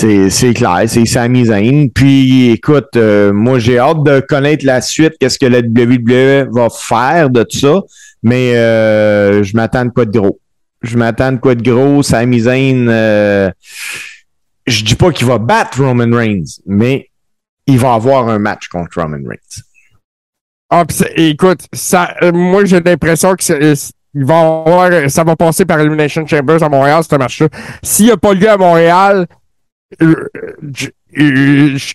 C'est, clair, c'est Sami Zayn. Puis écoute, euh, moi j'ai hâte de connaître la suite, qu'est-ce que la WWE va faire de tout ça, mais euh, je m'attends de quoi de gros. Je m'attends de quoi de gros. Sami Zayn, euh, je dis pas qu'il va battre Roman Reigns, mais il va avoir un match contre Roman Reigns. Ah, pis écoute, ça, euh, moi j'ai l'impression que ça va passer par Elimination Chambers à Montréal, ce match-là. S'il n'y a pas lieu à Montréal, j'ai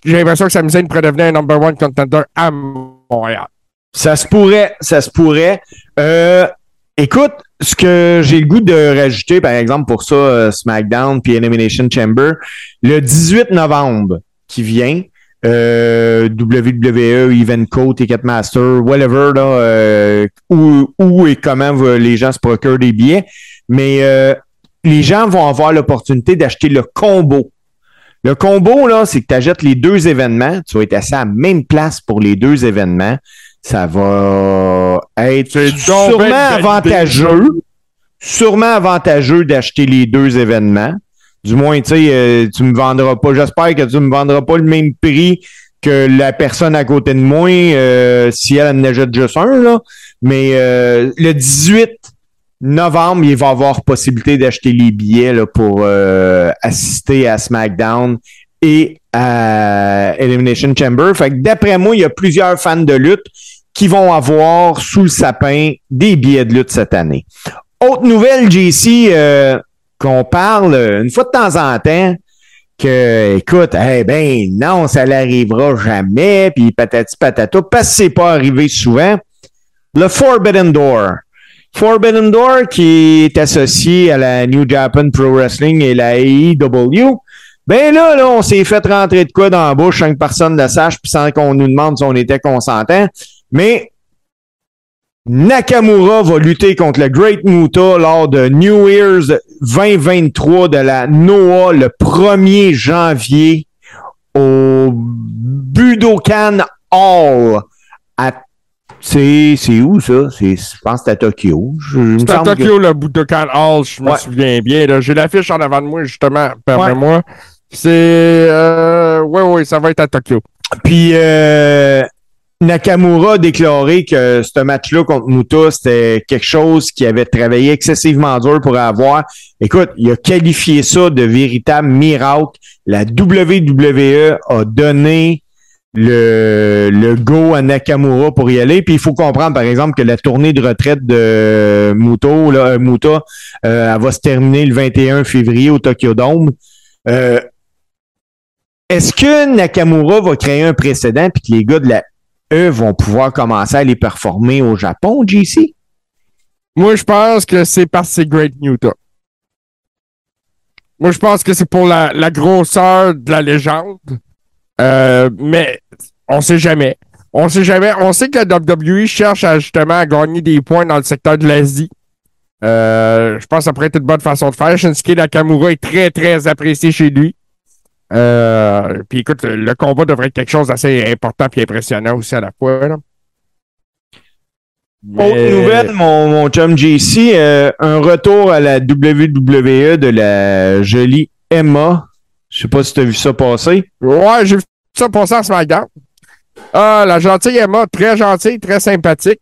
l'impression que Sami pourrait devenir un number one contender à Montréal. Ça se pourrait, ça se pourrait. Euh, écoute, ce que j'ai le goût de rajouter, par exemple, pour ça, euh, SmackDown puis Elimination Chamber, le 18 novembre qui vient, euh, WWE, Evenco, Ticketmaster, whatever, là, euh, où, et comment les gens se procurent des billets, mais euh, les gens vont avoir l'opportunité d'acheter le combo. Le combo, là, c'est que tu achètes les deux événements. Tu vas être assis à la même place pour les deux événements. Ça va être sûrement avantageux. Sûrement avantageux d'acheter les deux événements. Du moins, tu sais, euh, tu me vendras pas. J'espère que tu me vendras pas le même prix que la personne à côté de moi euh, si elle en achète juste un, là. Mais euh, le 18 novembre, il va avoir possibilité d'acheter les billets pour euh, assister à SmackDown et à Elimination Chamber. Fait d'après moi, il y a plusieurs fans de lutte qui vont avoir sous le sapin des billets de lutte cette année. Autre nouvelle, JC, euh, qu'on parle une fois de temps en temps, que, écoute, eh ben non, ça n'arrivera jamais, puis patati patata, parce que c'est pas arrivé souvent. Le Forbidden Door. Forbidden Door qui est associé à la New Japan Pro Wrestling et la AEW. Ben là, là, on s'est fait rentrer de quoi dans la bouche sans que personne ne le sache, puis sans qu'on nous demande si on était consentant. Mais Nakamura va lutter contre le Great Muta lors de New Year's 2023 de la NOAH le 1er janvier au Budokan Hall à c'est c'est où ça? C'est je pense que c'est à Tokyo. C'est à semble que- Tokyo, le Budokan Hall, je me Ouais. souviens bien. là. J'ai l'affiche en avant de moi, justement, permets-moi. C'est... Euh, oui, oui, ça va être à Tokyo. Puis euh, Nakamura a déclaré que ce match-là contre Muta, c'était quelque chose qui avait travaillé excessivement dur pour avoir. Écoute, il a qualifié ça de véritable miracle. La WWE a donné le, go à Nakamura pour y aller. Puis il faut comprendre, par exemple, que la tournée de retraite de Muto, euh, Muta, euh, elle va se terminer le 21 février au Tokyo Dome. Euh, est-ce que Nakamura va créer un précédent puis que les gars de la E vont pouvoir commencer à les performer au Japon, JC? Moi, je pense que c'est parce que c'est Great Newton. Moi, je pense que c'est pour la grosseur de la légende. Euh, mais on sait jamais. On sait jamais. On sait que la WWE cherche à, justement à gagner des points dans le secteur de l'Asie. Euh, je pense que ça pourrait être une bonne façon de faire. Shinsuke Nakamura est très, très apprécié chez lui. Euh, puis écoute, le, combat devrait être quelque chose d'assez important et impressionnant aussi à la fois. là. Autre nouvelle, mon, mon chum JC, euh, un retour à la WWE de la jolie Emma. Je sais pas si tu as vu ça passer. Ouais, j'ai vu ça passer à SmackDown. Ah, la gentille Emma, très gentille, très sympathique.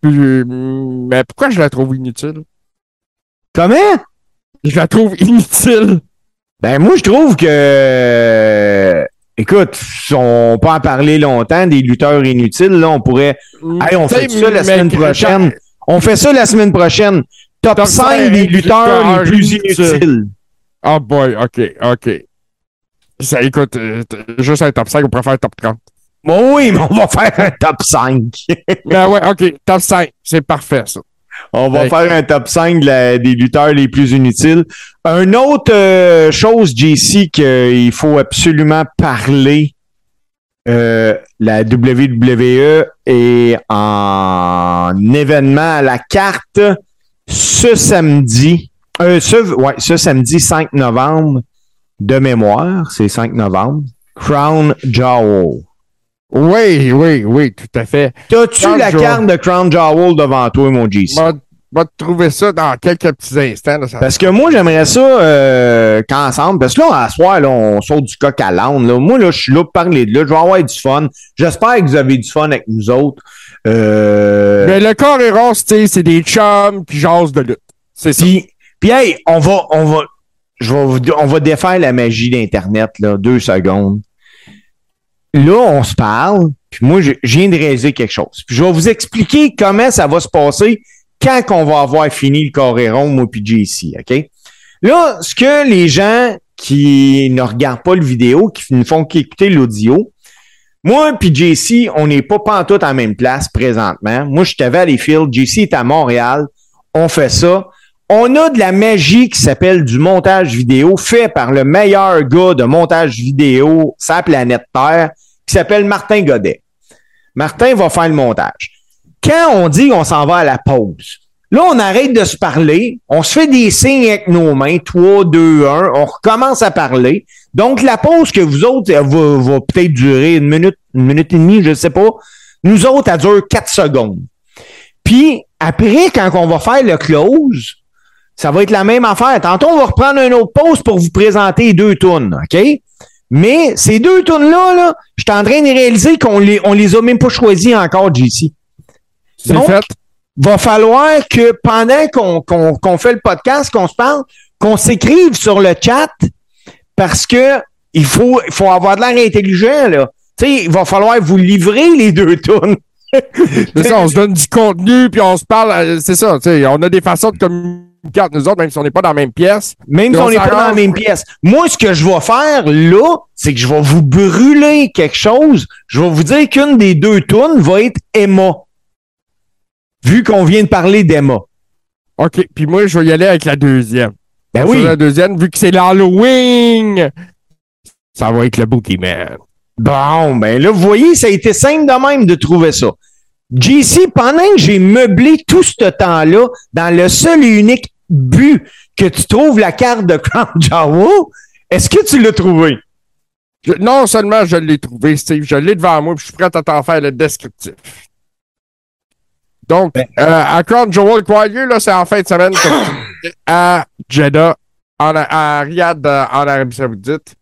Puis, mais pourquoi je la trouve inutile? Comment? Je la trouve inutile. Ben moi je trouve que écoute, on peut en parler longtemps des lutteurs inutiles là, on pourrait Hey, on fait ça la semaine prochaine. On fait ça la semaine prochaine. Top, Top 5 cinq des lutteurs lutteurs les plus inutiles. inutiles. Oh boy, ok, ok. Ça, écoute, euh, juste un top 5, on préfère top 30. Bon, oui, mais on va faire un top 5. Mais ouais, ok, top 5, c'est parfait ça. on va Ouais. faire un top 5 de la- des lutteurs les plus inutiles. Un autre euh, chose, JC, qu'il faut absolument parler. euh, la WWE est en événement à la carte ce samedi. Euh, ce, ouais, ce samedi 5 novembre de mémoire, c'est 5 novembre. Crown Jewel. Oui, oui, oui, tout à fait. T'as-tu la carte de Crown Jewel devant toi, mon JC? M'a va te trouver ça dans quelques petits instants. là, ça- Parce que moi, j'aimerais ça euh, qu'ensemble, parce que là, à soir, là, on saute du coq à l'âne. Moi, là, je suis là pour parler de là. Je vais avoir du fun. J'espère que vous avez du fun avec nous autres. Euh, Mais le corps est rose, tu sais, c'est des chums qui jasent de lutte. C'est ça. Puis, puis hey, on va, on va, je vous- on va défaire la magie d'Internet, là, deux secondes. Là, on se parle, puis moi, je, viens de réaliser quelque chose. Puis je vais vous expliquer comment ça va se passer quand on va avoir fini le carré moi puis JC, OK? Là, ce que les gens qui ne regardent pas le vidéo, qui ne font qu'écouter l'audio, moi puis JC, on n'est pas pantoute en même place présentement. Moi, je suis à Valleyfield, JC est à Montréal. On fait ça. On a de la magie qui s'appelle du montage vidéo fait par le meilleur gars de montage vidéo la planète Terre qui s'appelle Martin Godet. Martin va faire le montage. Quand on dit qu'on s'en va à la pause, là, on arrête de se parler, on se fait des signes avec nos mains, 3, 2, 1, on recommence à parler. Donc, la pause que vous autres, elle va, va peut-être durer une minute, une minute et demie, je ne sais pas. Nous autres, elle dure 4 secondes. Puis, après, quand on va faire le close, ça va être la même affaire. Tantôt, on va reprendre une autre pause pour vous présenter deux tunes, OK? Mais ces deux tunes-là, là, je suis en train de réaliser qu'on les, on les a même pas choisis encore, JC. Donc, fait. va falloir que pendant qu'on qu'on qu'on fait le podcast, qu'on se parle, qu'on s'écrive sur le chat parce que il faut, il faut avoir de l'air intelligent, là. Tu sais, il va falloir vous livrer les deux tunes. C'est ça, on se donne du contenu, puis on se parle. euh, C'est ça, tu sais, on a des façons de communiquer entre nous autres, même si on n'est pas dans la même pièce. Même si on n'est pas dans la même pièce. Moi, ce que je vais faire là, c'est que je vais vous brûler quelque chose. Je vais vous dire qu'une des deux tunes va être Emma. Vu qu'on vient de parler d'Emma. OK, puis moi, je vais y aller avec la deuxième. Ben oui. La deuxième, vu que c'est l'Halloween, ça va être le Boogeyman. Bon, ben là, vous voyez, ça a été simple de même de trouver ça. JC, pendant que j'ai meublé tout ce temps-là, dans le seul et unique but que tu trouves la carte de Crown Jawa, est-ce que tu l'as trouvé? Je- non seulement je l'ai trouvé, Steve, je l'ai devant moi, puis je suis prêt à t'en faire le descriptif. Donc, Ben- euh, à Crown Jewel, quoi lieu, là, c'est en fin de semaine à Jeddah, en, à Riyad, euh, en Arabie Saoudite.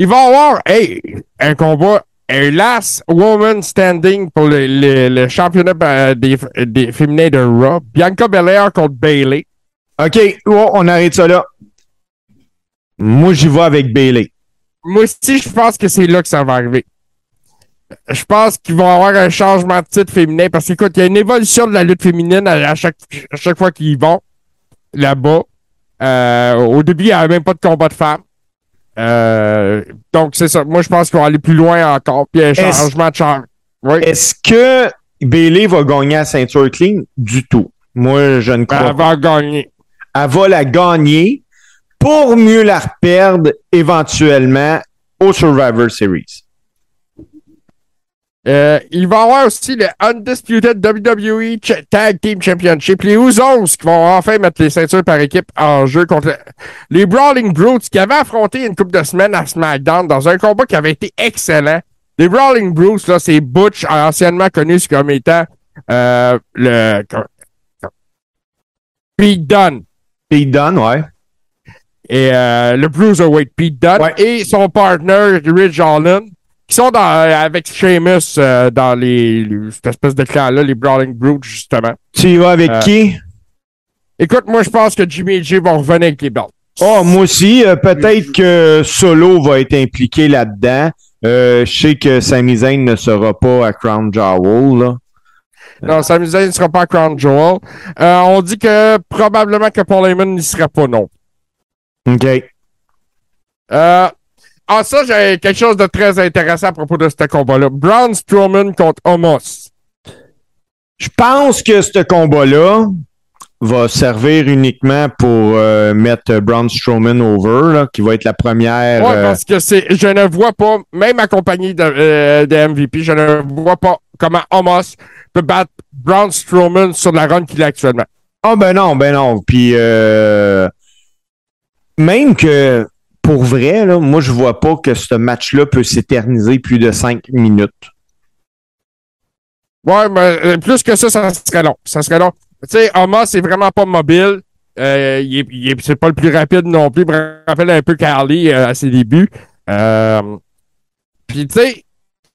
Il va y avoir, hey, un combat, un last woman standing pour le, le- le championnat euh, des, des féminins de Raw. Bianca Belair contre Bailey. OK, oh, on arrête ça là. Moi, j'y vais avec Bailey. Moi aussi, je pense que c'est là que ça va arriver. Je pense qu'ils vont avoir un changement de titre féminin parce qu'écoute, il y a une évolution de la lutte féminine à, à chaque, à chaque fois qu'ils y vont là-bas. Euh, au début, il n'y avait même pas de combat de femmes. Euh, donc, c'est ça. Moi, je pense qu'ils vont aller plus loin encore. Puis, un changement de charge. Oui. Est-ce que Bailey va gagner la ceinture clean? Du tout. Moi, je ne crois Elle pas. va gagner. Elle va la gagner pour mieux la reperdre éventuellement au Survivor Series. Euh, il va y avoir aussi le Undisputed WWE Ch- Tag Team Championship. Les Usos qui vont enfin mettre les ceintures par équipe en jeu contre le- les Brawling Brutes qui avaient affronté une couple de semaines à SmackDown dans un combat qui avait été excellent. Les Brawling Brutes, là, c'est Butch, anciennement connu comme étant euh, le Pete Dunne Pete Dunne, ouais. et euh, le Bruiserweight Pete Dunne Ouais. et son partner Ridge Holland qui sont dans, euh, avec Sheamus euh, dans les, les- cette espèce de clan-là, les Brawling Brutes, justement. Tu y vas avec Euh, qui? Écoute, moi, je pense que Jimmy et Jay vont revenir avec les belts. Oh, moi aussi. euh, Peut-être que Solo va être impliqué là-dedans. Je sais que Sami Zayn ne sera pas à Crown Jewel, là. Non, Sami Zayn ne sera pas à Crown Jewel. On dit que probablement que Paul Heyman n'y sera pas, non. OK. Euh, ah, ça, j'ai quelque chose de très intéressant à propos de ce combat-là. Braun Strowman contre Omos. Je pense que ce combat-là va servir uniquement pour euh, mettre Braun Strowman over, là, qui va être la première. Ouais, euh, parce que c'est, je ne vois pas, même accompagné de, euh, de MVP, je ne vois pas comment Omos peut battre Braun Strowman sur la run qu'il a actuellement. Ah ben non, ben non. Puis euh, même que pour vrai, là, moi je vois pas que ce match-là peut s'éterniser plus de cinq minutes. Ouais, mais euh, plus que ça, ça serait long. Ça serait long. Tu sais, Thomas, c'est vraiment pas mobile. Euh, il est, il est- c'est pas le plus rapide non plus. Il me rappelle un peu Carly euh, à ses débuts. Euh, Puis, tu sais,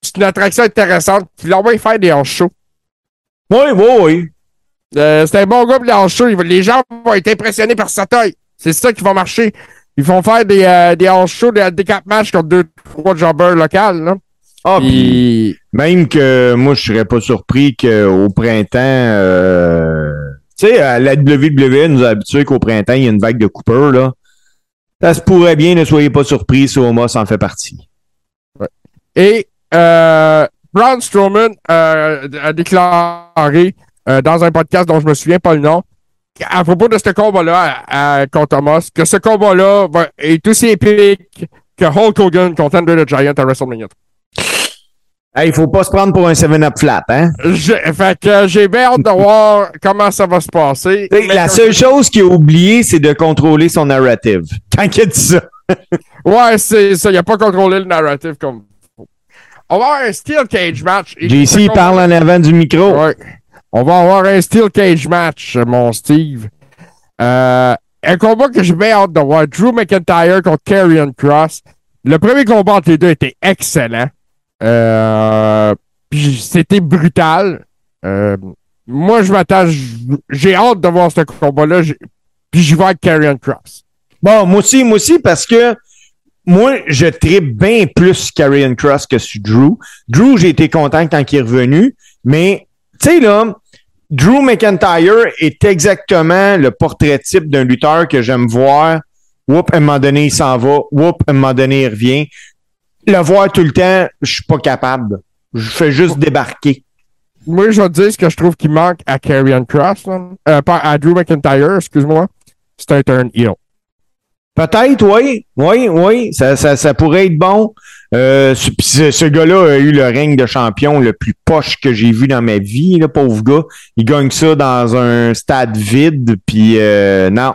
c'est une attraction intéressante. Tu l'envoies faire des hors-shows. Oui, oui, oui. C'est un bon gars pour les hors-shows. Les gens vont être impressionnés par sa taille. C'est ça qui va marcher. Ils vont faire des, euh, des hors-shows, des handicap matchs contre deux, trois jobbers locaux. Là. Ah, puis même que moi, je serais pas surpris qu'au printemps, euh, tu sais, la WWE nous a habitués qu'au printemps, il y a une vague de coupeurs, là. Ça se pourrait bien, ne soyez pas surpris si Omos en fait partie. Et euh, Braun Strowman euh, a déclaré euh, dans un podcast dont je me souviens pas le nom, à propos de ce combat-là à- à- contre Thomas, que ce combat-là est aussi épique que Hulk Hogan contre Andre the Giant à WrestleMania. Hey, il faut pas se prendre pour un 7-up flat, hein? J'ai- Fait que j'ai bien hâte de voir comment ça va se passer. La seule chose qu'il a oublié, c'est de contrôler son narrative. Quand il a dit ça. Ouais, c'est ça. Il a pas contrôlé le narrative comme. On va avoir un Steel Cage match. JC parle en avant du micro. Ouais. On va avoir un Steel Cage match, mon Steve. Euh, un combat que j'ai bien hâte de voir. Drew McIntyre contre Karrion Cross. Le premier combat entre les deux était excellent. Euh, puis c'était brutal. Euh, moi, je m'attends. J'ai hâte de voir ce combat-là. Puis j'y vais avec Karrion Cross. Bon, moi aussi, moi aussi, parce que moi, je tripe bien plus Karrion Cross que sur Drew. Drew, j'ai été content quand il est revenu, mais sais, là, Drew McIntyre est exactement le portrait type d'un lutteur que j'aime voir. Whoop, à un moment donné, il s'en va. Whoop, à un moment donné, il revient. Le voir tout le temps, je suis pas capable. Je fais juste débarquer. Moi, je vais te dire ce que je trouve qui manque à Cross. Euh, à Drew McIntyre, excuse-moi. C'est un turn heel. Peut-être, oui. Oui, oui. Ça, ça, ça pourrait être bon. Euh, ce, ce, gars-là a eu le règne de champion le plus poche que j'ai vu dans ma vie, le pauvre gars. Il gagne ça dans un stade vide, puis euh, non.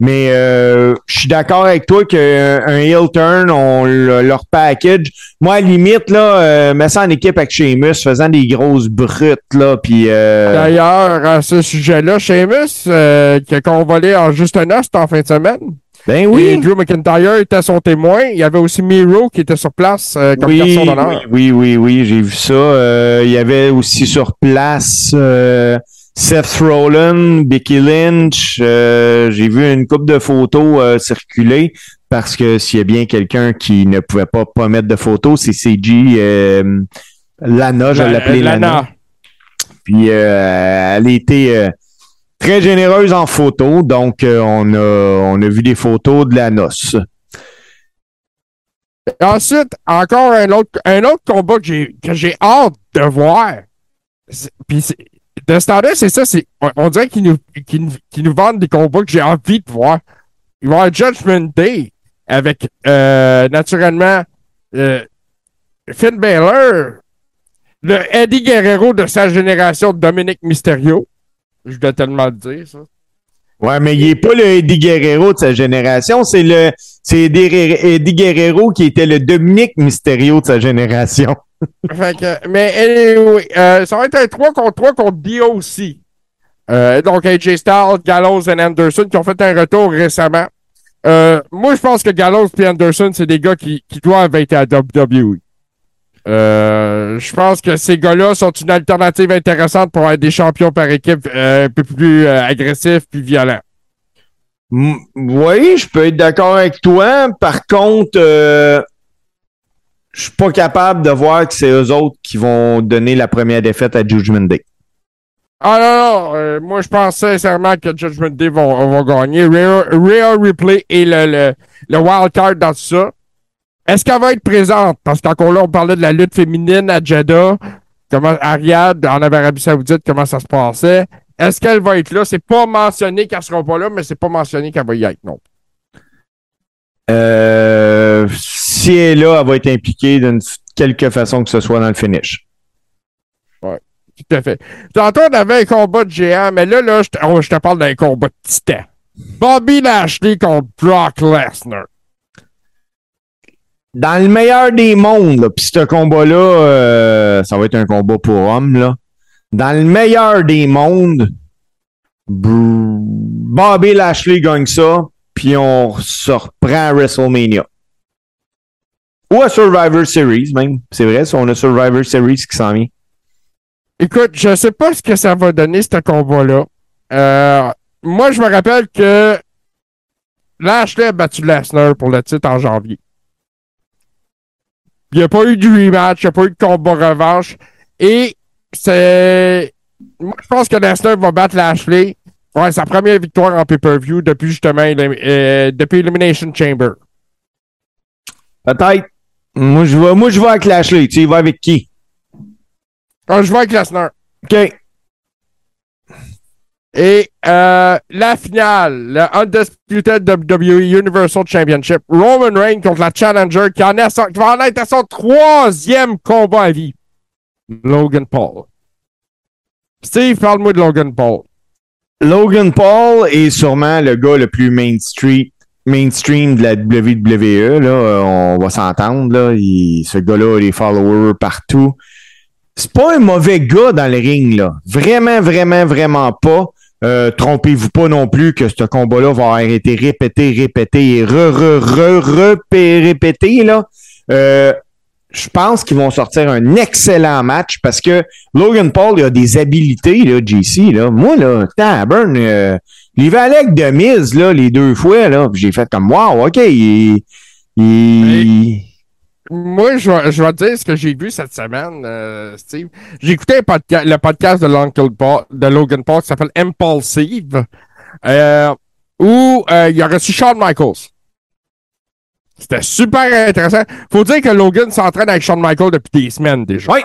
Mais euh, je suis d'accord avec toi qu'un heel turn, on le- leur package. Moi, à la limite, là, euh, en équipe avec Sheamus, faisant des grosses brutes, là, puis... Euh, D'ailleurs, à ce sujet-là, Sheamus, euh, qui a convolé en juste un os en fin de semaine. Ben Et oui. Drew McIntyre était son témoin. Il y avait aussi Miro qui était sur place euh, comme oui, garçon d'honneur. oui, oui, oui, oui, j'ai vu ça. Euh, il y avait aussi sur place euh, Seth Rollins, Becky Lynch. j'ai vu une couple de photos circuler parce que s'il y a bien quelqu'un qui ne pouvait pas, pas mettre de photos, c'est CG Lana, je La- l'appelais Lana. Lana. Puis elle était très généreuse en photos, donc euh, on, a, on a vu des photos de la noce. Ensuite, encore un autre, un autre combat que j'ai, hâte de voir. Puis de ce temps-là, c'est ça, on, on dirait qu'ils nous, qu'ils, nous- qu'ils nous vendent des combats que j'ai envie de voir. Il va y avoir Judgment Day avec, euh, naturellement, euh, Finn Balor, le Eddie Guerrero de sa génération, Dominique Mysterio. Je dois tellement le dire, ça. Ouais, mais il est pas le Eddie Guerrero de sa génération, c'est le c'est Eddie, Eddie Guerrero qui était le Dominique Mysterio de sa génération. Fait que, mais anyway, euh, ça va être un 3 contre 3 contre DOC. Euh, donc AJ Styles, Gallows et Anderson qui ont fait un retour récemment. Euh, moi, je pense que Gallows et Anderson, c'est des gars qui, qui doivent être à WWE. Euh, je pense que ces gars-là sont une alternative intéressante pour être des champions par équipe euh, un peu plus euh, agressifs puis violents. Oui, je peux être d'accord avec toi. Par contre, je suis pas capable de voir que c'est eux autres qui vont donner la première défaite à Judgment Day. Ah non, non, euh, moi je pense sincèrement que Judgment Day vont, vont gagner. Ripley et le, le, le wild card dans tout ça. Est-ce qu'elle va être présente? Parce qu'encore là, on parlait de la lutte féminine à Jeddah, comment Ariad en Arabie Saoudite, comment ça se passait? Est-ce qu'elle va être là? C'est pas mentionné qu'elle sera pas là, mais c'est pas mentionné qu'elle va y être, non. Euh, si elle est là, elle va être impliquée d'une quelque façon que ce soit dans le finish. Tout à fait. Tantôt, on avait un combat de géant, mais là, là, je te, oh, je te parle d'un combat de titan. Bobby Lashley contre Brock Lesnar. Dans le meilleur des mondes, puis ce combat-là, euh, ça va être un combat pour hommes, là. Dans le meilleur des mondes, Bobby Lashley gagne ça, puis on se reprend à WrestleMania. Ou à Survivor Series, même. C'est vrai, ça, on a Survivor Series qui s'en vient. Écoute, je sais pas ce que ça va donner, ce combat-là. Euh, moi, je me rappelle que Lashley a battu Lesnar pour le titre en janvier. Il n'y a pas eu de rematch, il n'y a pas eu de combat revanche. Et c'est. Moi, je pense que Lesnar va battre Lashley. Ouais, sa première victoire en pay-per-view depuis justement euh, depuis Elimination Chamber. Peut-être. Moi, je vais, moi, je vais avec Lashley. Tu y vas avec qui? Ah, je vais avec Lesnar. OK. Et euh, la finale, le Undisputed WWE Universal Championship, Roman Reigns contre la Challenger qui, va en être à son troisième combat à vie. Logan Paul. Steve, parle-moi de Logan Paul. Logan Paul est sûrement le gars le plus mainstream, mainstream de la WWE. Là. Euh, On va s'entendre. Là. Ce gars-là a des followers partout. C'est pas un mauvais gars dans le ring. Là. Vraiment, vraiment, vraiment pas. Euh, Trompez-vous pas non plus que ce combat-là va avoir été répété, répété et re, re, re, repé- répété. Là. Euh, je pense qu'ils vont sortir un excellent match parce que Logan Paul a des habilités, là, JC. Là. Moi, là, Taburn, euh, il va avec de mise là, les deux fois. Là, j'ai fait comme Wow, OK, il- Moi, je vais, je vais te dire ce que j'ai vu cette semaine, euh, Steve. J'ai écouté podca- le podcast de, l'Uncle Paul- de Logan Paul qui s'appelle Impulsive, euh, où euh, il a reçu Shawn Michaels. C'était super intéressant. Faut dire que Logan s'entraîne avec Shawn Michaels depuis des semaines déjà. Oui.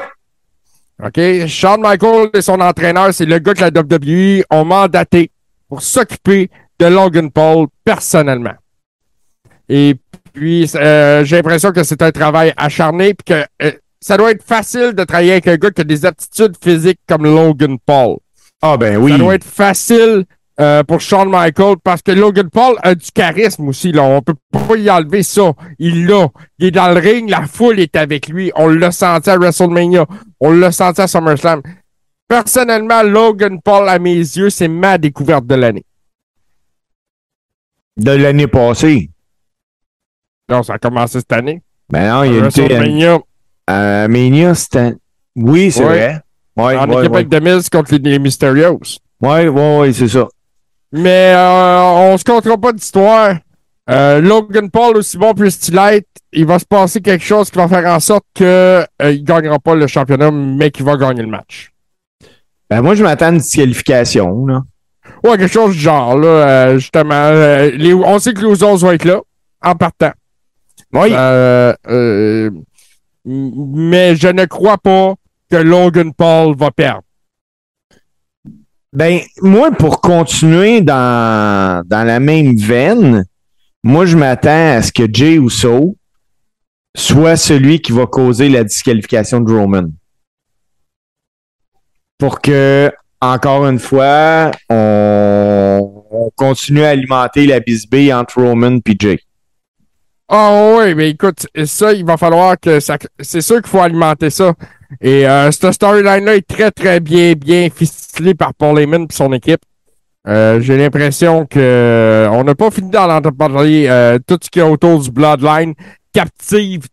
OK? Shawn Michaels et son entraîneur, c'est le gars que la WWE ont mandaté pour s'occuper de Logan Paul personnellement. Et puis, euh, j'ai l'impression que c'est un travail acharné puis que euh, ça doit être facile de travailler avec un gars qui a des aptitudes physiques comme Logan Paul. Ah, ben oui. Ça doit être facile euh, pour Shawn Michaels parce que Logan Paul a du charisme aussi. Là. On peut pas y enlever ça. Il l'a. Il est dans le ring, la foule est avec lui. On l'a senti à WrestleMania. On l'a senti à SummerSlam. Personnellement, Logan Paul, à mes yeux, c'est ma découverte de l'année. De l'année passée. Non, ça a commencé cette année. Ben non, il y a une WrestleMania, euh, Mania, c'était. Oui, c'est Ouais. vrai. Ouais, en ouais, équipe avec The Miz contre les, Mysterios. Ouais, ouais, ouais, c'est ça. Mais euh, on se comptera pas d'histoire. Euh, Logan Paul, aussi bon puisse-t-il être, il va se passer quelque chose qui va faire en sorte qu'il ne gagnera pas le championnat, mais qu'il va gagner le match. Ben moi, je m'attends à une disqualification, là. Ouais, quelque chose du genre, là, euh, justement. euh, les- on sait que les Usos vont être là, en partant. Oui. Euh, euh, mais je ne crois pas que Logan Paul va perdre. Ben, moi, pour continuer dans, dans la même veine, moi, je m'attends à ce que Jay Uso soit celui qui va causer la disqualification de Roman. Pour que, encore une fois, on, on continue à alimenter la bisbille entre Roman et Jay. Ah oui, mais écoute, ça, il va falloir que ça. C'est sûr qu'il faut alimenter ça. Et euh, cette storyline-là est très, très bien, bien ficelée par Paul Heyman et son équipe. Euh, J'ai l'impression que euh, on n'a pas fini d'en parler. Euh, tout ce qui est autour du Bloodline captive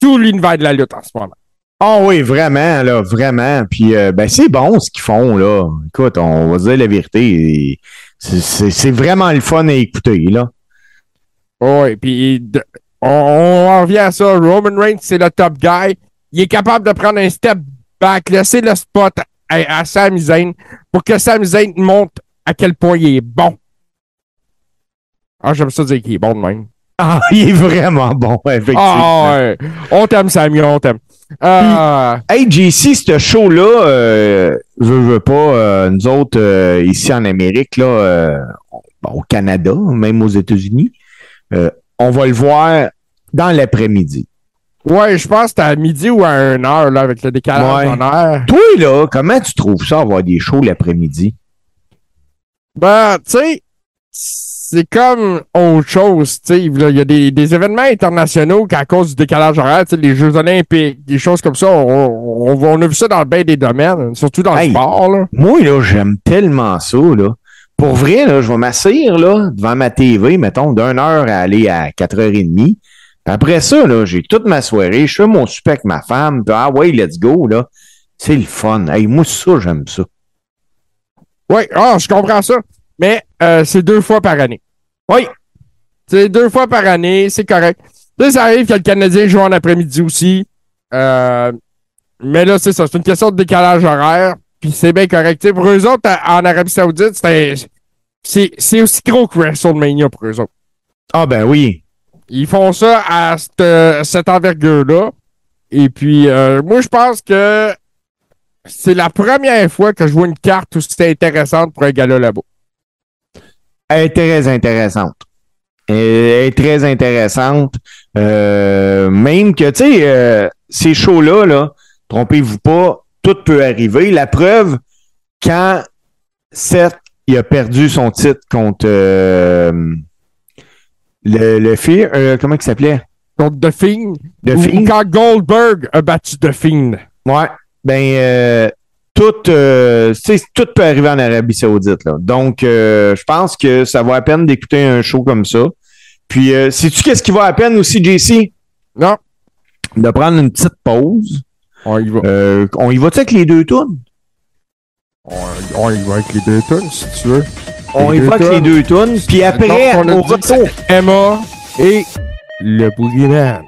tout l'univers de la lutte en ce moment. Ah oui, vraiment, là, vraiment. Puis, euh, ben, c'est bon ce qu'ils font, là. Écoute, on va dire la vérité. C'est vraiment le fun à écouter, là. Oui, puis on, on en revient à ça. Roman Reigns, c'est le top guy. Il est capable de prendre un step back, laisser le spot à, à Sami Zayn pour que Sami Zayn montre à quel point il est bon. Ah, j'aime ça dire qu'il est bon de même. Ah, il est vraiment bon, effectivement. Ah, ouais. On t'aime, Sami, on t'aime. Ah, Hey, JC, ce show-là, euh, veux, veux pas, euh, nous autres, euh, ici en Amérique, là, euh, au Canada, même aux États-Unis, euh, on va le voir dans l'après-midi. ouais, je pense que c'est à midi ou à 1 heure, là, avec le décalage Ouais. heure. Toi, là, comment tu trouves ça, avoir des shows l'après-midi? Ben, tu sais, c'est comme autre chose, tu sais. Il y a des, des événements internationaux qu'à cause du décalage horaire, tu sais, les Jeux olympiques, des choses comme ça, on, on, on a vu ça dans le bain des domaines, surtout dans Hey. le sport, là. Moi, là, j'aime tellement ça, là. Pour vrai, là, je vais m'asseoir là, devant ma TV, mettons, d'une heure à aller à 4h30. Puis après ça, là, j'ai toute ma soirée, je fais mon super avec ma femme, ah ouais, let's go, là. C'est le fun. Hey, moi, ça, j'aime ça. Oui, ah, je comprends ça. Mais euh, c'est deux fois par année. Oui. C'est deux fois par année, c'est correct. Là, ça arrive que le Canadien joue en après-midi aussi. Euh, mais là, c'est ça. C'est une question de décalage horaire. Puis c'est bien correct. T'sais, pour eux autres, en Arabie Saoudite, c'est aussi gros que WrestleMania pour eux autres. Ah ben oui. Ils font ça à cette, cette envergure-là. Et puis, euh, moi, je pense que c'est la première fois que je vois une carte où c'était intéressante pour un gars-là là-bas. Elle est très intéressante. Elle est très intéressante. Euh, même que, tu sais, euh, ces shows-là, là, trompez-vous pas, tout peut arriver. La preuve, quand Seth il a perdu son titre contre euh, le, le Fear, euh, comment il s'appelait? Contre The Fiend. The ou, Fiend. ou quand Goldberg a battu The Fiend. Ouais. Ben, euh, tout, euh, tout peut arriver en Arabie Saoudite. Là. Donc, euh, je pense que ça vaut la peine d'écouter un show comme ça. Puis, euh, sais-tu qu'est-ce qui vaut la peine aussi, JC? Non. De prendre une petite pause. On y va. Euh, on y va-tu avec les deux tunes? On, on y va avec les deux tunes, si tu veux. On y va avec les deux tunes. Puis après, on a au dit que retour. c'est Emma et le Boogeyman.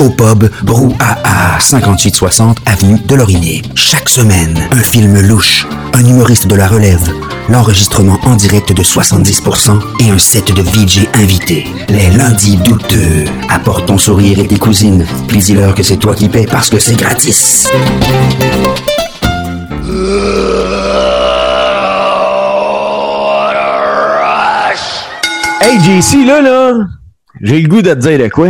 Au pub Brouhaha, 5860 Avenue de Laurier. Chaque semaine, un film louche. Un humoriste de la relève. L'enregistrement en direct de 70% et un set de VJ invités. Les lundis douteux. Apporte ton sourire et tes cousines. Puis dis-leur que c'est toi qui paies parce que c'est gratis. Hey, JC, là, là, j'ai le goût de te dire quoi?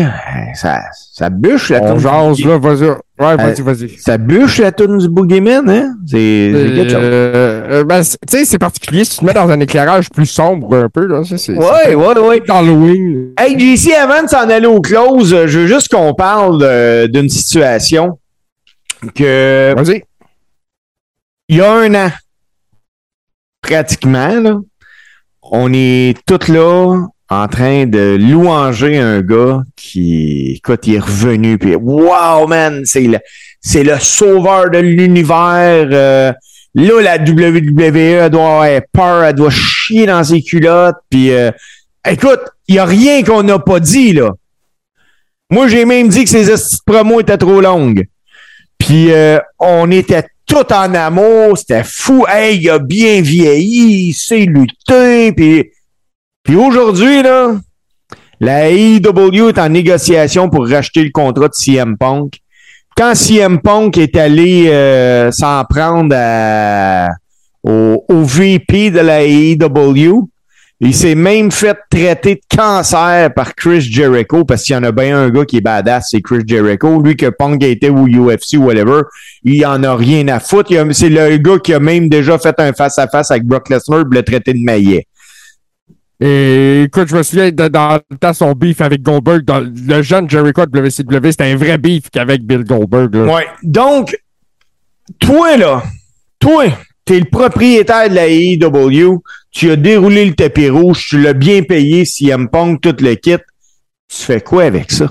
Ça bûche la toune. jase, là, vas-y. Ouais, vas-y, vas-y. Ça bûche la tune du Boogeyman, hein? C'est c'est quelque chose. Euh, euh, ben, c'est- tu sais, c'est particulier si tu te mets dans un éclairage plus sombre un peu, là. ça, C'est Ouais, ouais, ouais. Halloween. Hey, JC, avant de s'en aller au close, je veux juste qu'on parle d'une situation que Vas-y. il y a un an, pratiquement, là, on est tous là en train de louanger un gars qui, écoute, il est revenu, puis wow, man, c'est le, c'est le sauveur de l'univers. euh, là, la WWE, elle doit avoir peur, elle doit chier dans ses culottes, puis euh, écoute, il y a rien qu'on n'a pas dit, là. Moi, j'ai même dit que ces promos étaient trop longues. Puis euh, on était tout en amour, c'était fou. Hey, il a bien vieilli, il sait lutter. Puis, puis aujourd'hui, là, la AEW est en négociation pour racheter le contrat de CM Punk. Quand CM Punk est allé euh, s'en prendre au, VP de la AEW, il s'est même fait traiter de cancer par Chris Jericho parce qu'il y en a bien un gars qui est badass, c'est Chris Jericho. Lui que Punk été au UFC ou whatever, il en a rien à foutre. C'est le gars qui a même déjà fait un face-à-face avec Brock Lesnar pour le traiter de maillet. Et écoute, je me souviens de, dans le temps son beef avec Goldberg, dans le jeune Jericho de WCW, c'était un vrai beef qu'avec Bill Goldberg. là. Ouais. Donc, toi, là, toi, t'es le propriétaire de la AEW, tu as déroulé le tapis rouge, tu l'as bien payé, CM Punk, tout le kit. Tu fais quoi avec ça?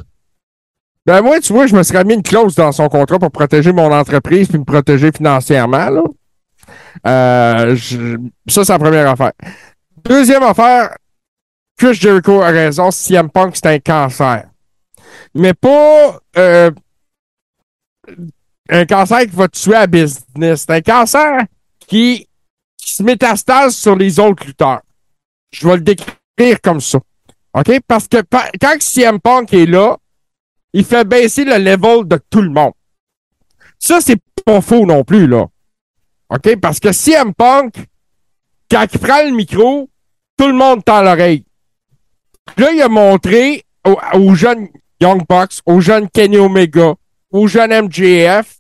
Ben moi, tu vois, je me serais mis une clause dans son contrat pour protéger mon entreprise puis me protéger financièrement. Là. Euh, je- ça, c'est la première affaire. Deuxième affaire, Chris Jericho a raison, CM Punk, c'est un cancer. Mais pas euh, un cancer qui va tuer à business. C'est un cancer qui, se métastase sur les autres lutteurs. Je vais le décrire comme ça. OK? Parce que quand CM Punk est là, il fait baisser le level de tout le monde. Ça, c'est pas faux non plus, là. OK? Parce que CM Punk, quand il prend le micro, tout le monde tend l'oreille. Là, il a montré aux, aux jeunes Young Bucks, aux jeunes Kenny Omega, aux jeunes MJF,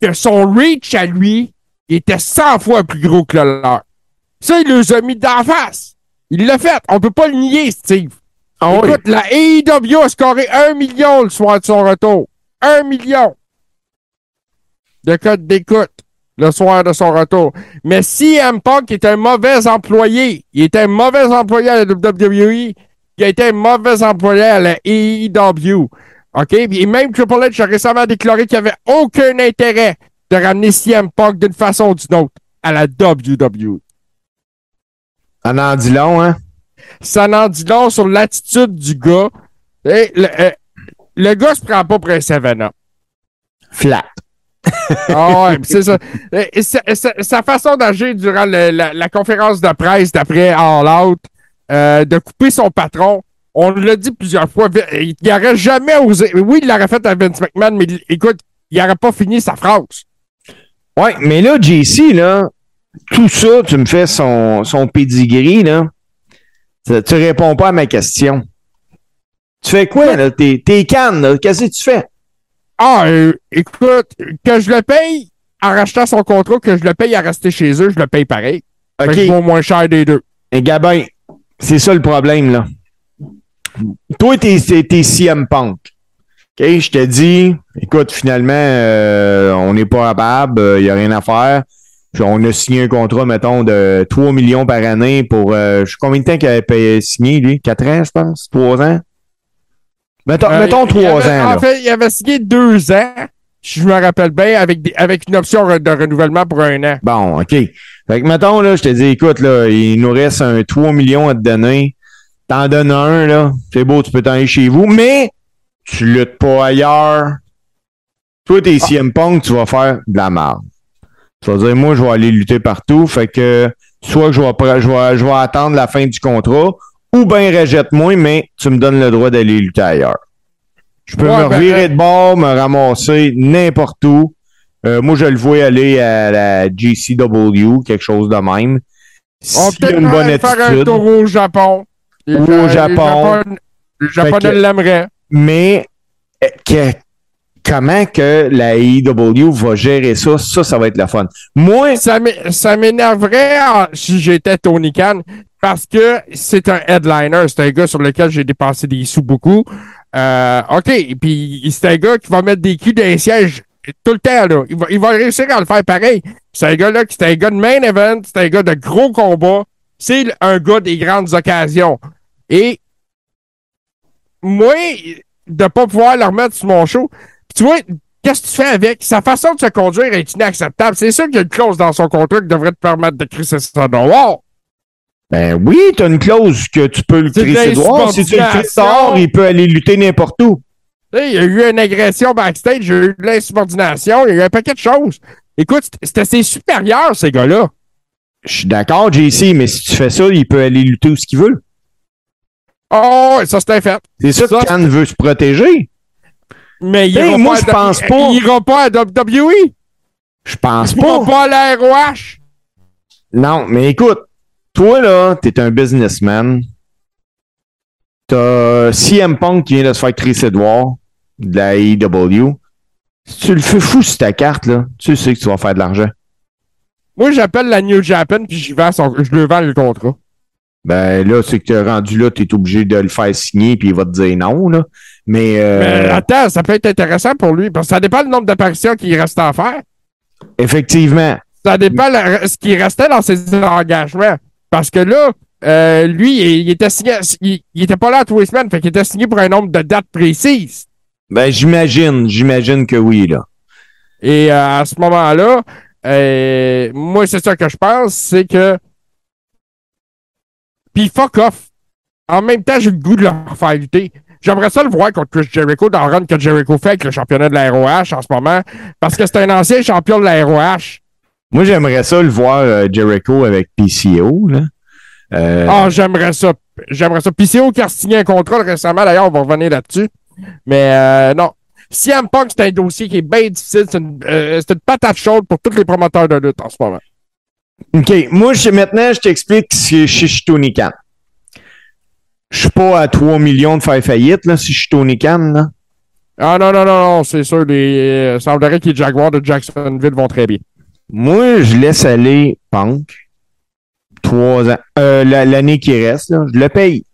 que son reach à lui était 100 fois plus gros que le leur. Ça, il les a mis d'en face. Il l'a fait. On peut pas le nier, Steve. Écoute, la AEW a scoré un million le soir de son retour. Un million de codes d'écoute le soir de son retour. Mais CM Punk est un mauvais employé. Il est un mauvais employé à la WWE. Il a été un mauvais employé à la AEW. OK? Et même Triple H a récemment déclaré qu'il n'y avait aucun intérêt de ramener CM Punk d'une façon ou d'une autre à la WWE. En en dit long, hein? ça n'en dit long sur l'attitude du gars. Et le, euh, le gars se prend pas pour un 7-up. Flat. Ah ouais, c'est ça. Et- et sa, sa- sa façon d'agir durant le- la, la conférence de presse d'après All Out, euh, de couper son patron, on l'a dit plusiaueurs fois, il n'aurait jamais osé. Oui, il l'aurait fait à Vince McMahon, mais écoute, il n'aurait pas fini sa phrase. Ouais, mais là, JC, là, tout ça, tu me fais son, son pedigree, là. Tu, tu réponds pas à ma question. Tu fais quoi, là? T'es, t'es canne, là. Qu'est-ce que tu fais? Ah, euh, écoute, que je le paye en rachetant son contrat, que je le paye à rester chez eux, je le paye pareil. Fait que je vaux moins cher des deux. Et Gabin, c'est ça le problème, là. Toi, t'es, t'es, t'es CM Punk. OK, je te dis, écoute, finalement, euh, on n'est pas capable, il n'y a rien à faire. Puis on a signé un contrat, mettons, de 3 millions par année pour. euh, je sais combien de temps qu'il avait payé, signé, lui? 4 ans, je pense? 3 ans? Mettons, Euh, mettons 3 ans. là. En fait, il avait signé deux ans, si je me rappelle bien, avec, des- avec une option de renouvellement pour un an. Bon, OK. Fait que, mettons, là, je te dis, écoute, là, il nous reste un 3 millions à te donner. t'en donnes un, là. C'est beau, tu peux t'en aller chez vous, mais tu luttes pas ailleurs. Toi, t'es Ah. CM Punk, tu vas faire de la merde. Tu vas dire, moi, je vais aller lutter partout. Fait que, soit que je vais, je vais, je vais attendre la fin du contrat, ou bien rejette-moi, mais tu me donnes le droit d'aller lutter ailleurs. Je peux Ouais, me ben, revirer euh, de bord, me ramasser n'importe où. Euh, moi, je le vois aller à la GCW, quelque chose de même. On a peut une bonne faire un tour au Japon. Les Ou au les Japon. Japon- Les Japonais l'aimeraient. Mais euh, que- comment que la AEW va gérer ça, ça, ça va être la fun. Moi, Ça m'é- ça m'énerverait en- si j'étais Tony Khan parce que c'est un headliner. C'est un gars sur lequel j'ai dépensé des sous beaucoup. Euh, OK, puis c'est un gars qui va mettre des culs dans les sièges tout le temps. Là. Il, va, il va réussir à le faire pareil. C'est un gars-là qui c'est un gars de main event, c'est un gars de gros combats. C'est un gars des grandes occasions. Et moi, de pas pouvoir le remettre sur mon show, puis tu vois, qu'est-ce que tu fais avec? Sa façon de se conduire est inacceptable. C'est sûr qu'il y a une clause dans son contrat qui devrait te permettre de crisser ça dehors. Ben oui, t'as une clause que tu peux le C'est crisser dehors. Si tu le crisses dehors, il peut aller lutter n'importe où. Tu Il y a eu une agression backstage, il y a eu de l'insubordination, il y a eu un paquet de choses. Écoute, c'était- ses supérieurs, ces gars-là. Je suis d'accord, JC, mais si tu fais ça, il peut aller lutter où ce qu'il veut. Oh, ça c'était fait. C'est ça, Ça, que Khan veut se protéger. Mais il Hey, moi, pas je pense pas. Il ira pas à WWE. Je pense Il ira pas. pas à la ROH. Non, mais écoute, toi, là, t'es un businessman. T'as CM Punk qui vient de se faire de voir de la AEW. Si tu le fais fou sur ta carte, là, tu sais que tu vas faire de l'argent. Moi, j'appelle la New Japan puis vends son- je lui vends le contrat. Ben là, c'est que t'es rendu là, t'es obligé de le faire signer puis il va te dire non, là. Mais, euh, Mais attends, ça peut être intéressant pour lui parce que ça dépend du nombre d'apparitions qu'il reste à faire. effectivement, Ça dépend la- ce qui restait dans ses engagements. Parce que là, euh, lui, il, il était signé, il, il était pas là tous les semaines, fait qu'il était signé pour un nombre de dates précises. ben j'imagine, j'imagine que oui, là. Et euh, à ce moment-là, euh, moi, c'est ça que je pense, c'est que. Puis fuck off. En même temps, j'ai le goût de le faire lutter. J'aimerais ça le voir contre Chris Jericho dans le run que Jericho fait avec le championnat de la ROH en ce moment. Parce que c'est un ancien champion de la ROH. Moi, j'aimerais ça le voir euh, Jericho avec PCO, là. Euh, Ah, j'aimerais ça. J'aimerais ça. PCO qui a signé un contrat récemment, d'ailleurs, on va revenir là-dessus. Mais euh, non. CM Punk, c'est un dossier qui est bien difficile. C'est une, une patate chaude pour tous les promoteurs de lutte en ce moment. OK. Moi, je, maintenant, je t'explique si je suis Tony Khan. Je suis pas à 3 millions de faire faillite, là, si je suis Tony Khan, là. Ah non, non, non, non, c'est sûr. Les, semblerait que les Jaguars de Jacksonville vont très bien. Moi, je laisse aller Punk. Trois ans. Euh, la- L'année qui reste, là, je le paye.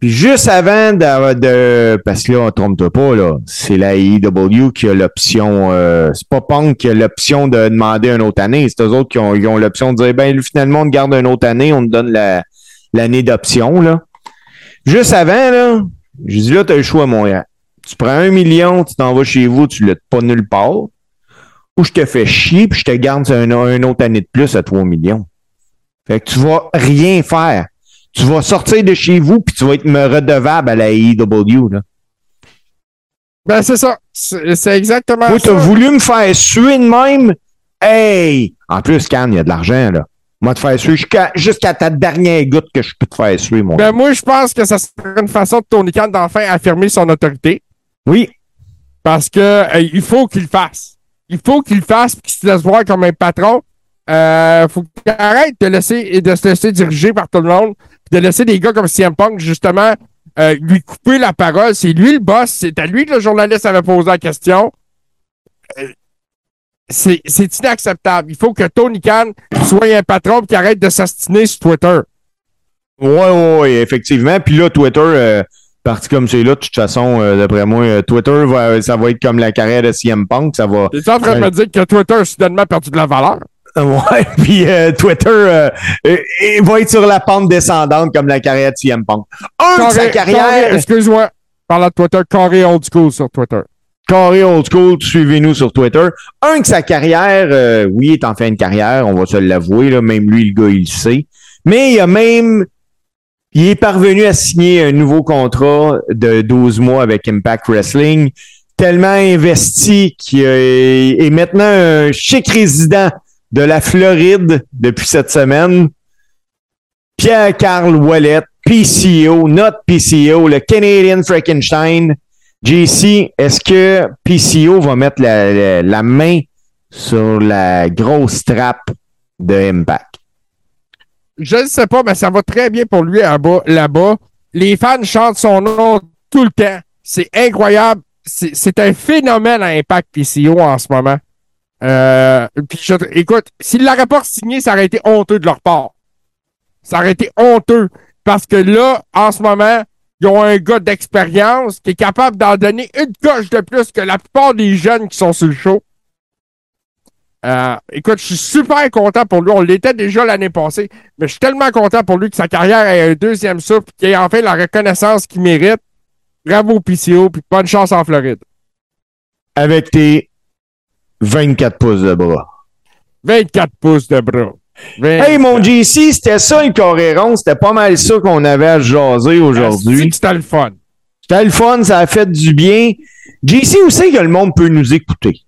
Puis juste avant de, de- parce que là, on trompe pas, là. C'est la AEW qui a l'option. euh, c'est pas Punk qui a l'option de demander une autre année. C'est eux autres qui ont, ont l'option de dire ben finalement, on te garde une autre année, on te donne la- l'année d'option, là. Juste avant, là, j'ai dit là, t'as le choix, mon gars. Tu prends un million, tu t'en vas chez vous, tu l'as pas nulle part ou je te fais chier puis je te garde un, une autre année de plus à 3 millions. Fait que tu vas rien faire. Tu vas sortir de chez vous puis tu vas être me redevable à la AEW. Là. Ben, c'est ça. C'est exactement Moi, ça. t'as voulu me faire suer de même? Hey! En plus, Cannes, il y a de l'argent, là. Moi, te faire suer jusqu'à jusqu'à ta dernière goutte que je peux te faire suer, mon Ben, gars. moi, je pense que ça serait une façon de Tony Khan d'enfin affirmer son autorité. Oui. Parce que euh, il faut qu'il le fasse. Il faut qu'il le fasse qu'il se laisse voir comme un patron. Euh, faut qu'il arrête de laisser de se laisser diriger par tout le monde. De laisser des gars comme CM Punk, justement, euh, lui couper la parole. C'est lui le boss. C'est à lui que le journaliste avait posé la question. Euh, c'est inacceptable. Il faut que Tony Khan soit un patron et qu'il arrête de s'astiner sur Twitter. Ouais, ouais, ouais, effectivement. Puis là, Twitter, euh, parti comme c'est là, de toute façon, euh, d'après moi, euh, Twitter, va, ça va être comme la carrière de CM Punk. Ça va. T'es en train de me dire que Twitter a soudainement perdu de la valeur? Ouais, puis euh, Twitter euh, euh, il va être sur la pente descendante comme la carrière de CM Punk. Un de sa Carré- carrière, carré- Excuse-moi. Parlant de Twitter, carré old school sur Twitter. carré old school, suivez-nous sur Twitter. Un que sa carrière, euh, oui, est en fin de carrière, on va se l'avouer, là, même lui, le gars, il le sait. Mais il a même Il est parvenu à signer un nouveau contrat de 12 mois avec Impact Wrestling, tellement investi qu'il est maintenant un chic résident de la Floride depuis cette semaine. Pierre-Carl Wallet, PCO, notre PCO, le Canadian Frankenstein. JC, est-ce que PCO va mettre la, main sur la grosse trappe de Impact? Je ne sais pas, mais ça va très bien pour lui là-bas. Les fans chantent son nom tout le temps. C'est incroyable. C'est un phénomène à Impact PCO en ce moment. Euh, puis écoute, s'ils l'avaient pas signé, ça aurait été honteux de leur part. Ça aurait été honteux. Parce que là, en ce moment, ils ont un gars d'expérience qui est capable d'en donner une coche de plus que la plupart des jeunes qui sont sur le show. Euh, écoute, je suis super content pour lui. On l'était déjà l'année passée, mais je suis tellement content pour lui que sa carrière ait un deuxième souffle, qu'il ait enfin la reconnaissance qu'il mérite. Bravo PCO, puis bonne chance en Floride. Avec tes 24 pouces de bras. 24 pouces de bras. Hey, mon 24. JC, c'était ça le coréron. C'était pas mal ça qu'on avait à jaser aujourd'hui. C'était le fun. C'était le fun, ça a fait du bien. JC, où c'est que le monde peut nous écouter?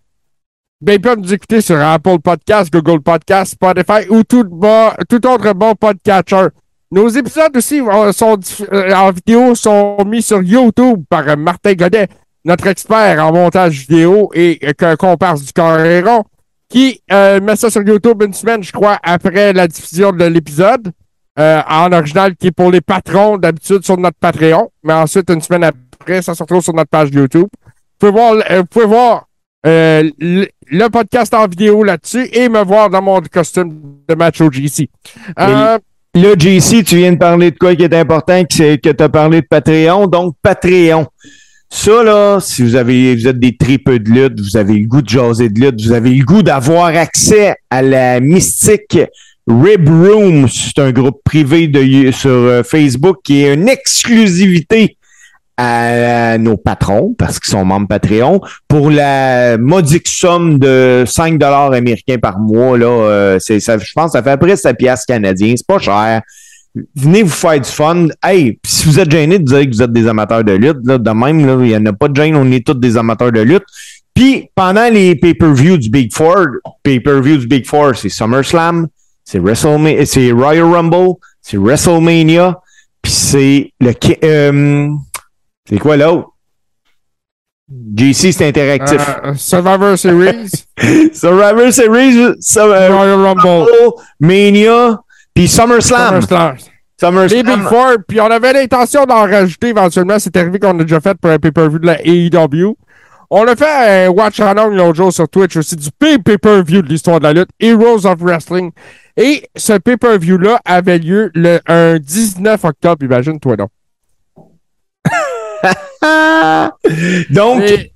Ben, ils peuvent nous écouter sur Apple Podcast, Google Podcast, Spotify ou tout, autre bon podcatcher. Nos épisodes aussi euh, sont euh, en vidéo sont mis sur YouTube par euh, Martin Godet, notre expert en montage vidéo et comparse du Coréron, qui met ça sur YouTube une semaine, je crois, après la diffusion de l'épisode. en original qui est pour les patrons d'habitude sur notre Patreon. Mais ensuite, une semaine après, ça se retrouve sur notre page YouTube. Vous pouvez voir, vous pouvez voir euh, le, le podcast en vidéo là-dessus et me voir dans mon costume de match au GC. Euh, Là, JC, tu viens de parler de quoi qui est important, que c'est que tu as parlé de Patreon. Donc, Patreon. Ça, là, si vous avez, vous êtes des tripeux de lutte, vous avez le goût de jaser de lutte, vous avez le goût d'avoir accès à la mystique Rib Room. C'est un groupe privé de, sur euh, Facebook qui est une exclusivité à nos patrons, parce qu'ils sont membres Patreon, pour la modique somme de 5 dollars américains par mois. Là, euh, je pense que ça fait après 7 piastres canadiens. C'est pas cher. Venez vous faire du fun. Hey, si vous êtes gêné de dire que vous êtes des amateurs de lutte, là, de même, il n'y en a pas de gêne, on est tous des amateurs de lutte. Puis pendant les pay-per-view du Big Four, pay-per-view du Big Four, c'est SummerSlam, c'est c'est Royal Rumble, c'est WrestleMania, puis c'est le euh, c'est quoi l'autre? JC, c'est interactif. euh, Survivor Series, Survivor Series, Su- euh, Royal Rumble, Rumble, Mania, puis SummerSlam. SummerSlam. Les Big Four, puis on avait l'intention d'en rajouter éventuellement. C'est arrivé qu'on a déjà fait pour un pay-per-view de la AEW. On a fait un watch along l'autre jour sur Twitch aussi du pay- pay-per-view de l'histoire de la lutte, Heroes of Wrestling. Et ce pay-per-view-là avait lieu le un 19 octobre, imagine-toi donc. Donc, Et-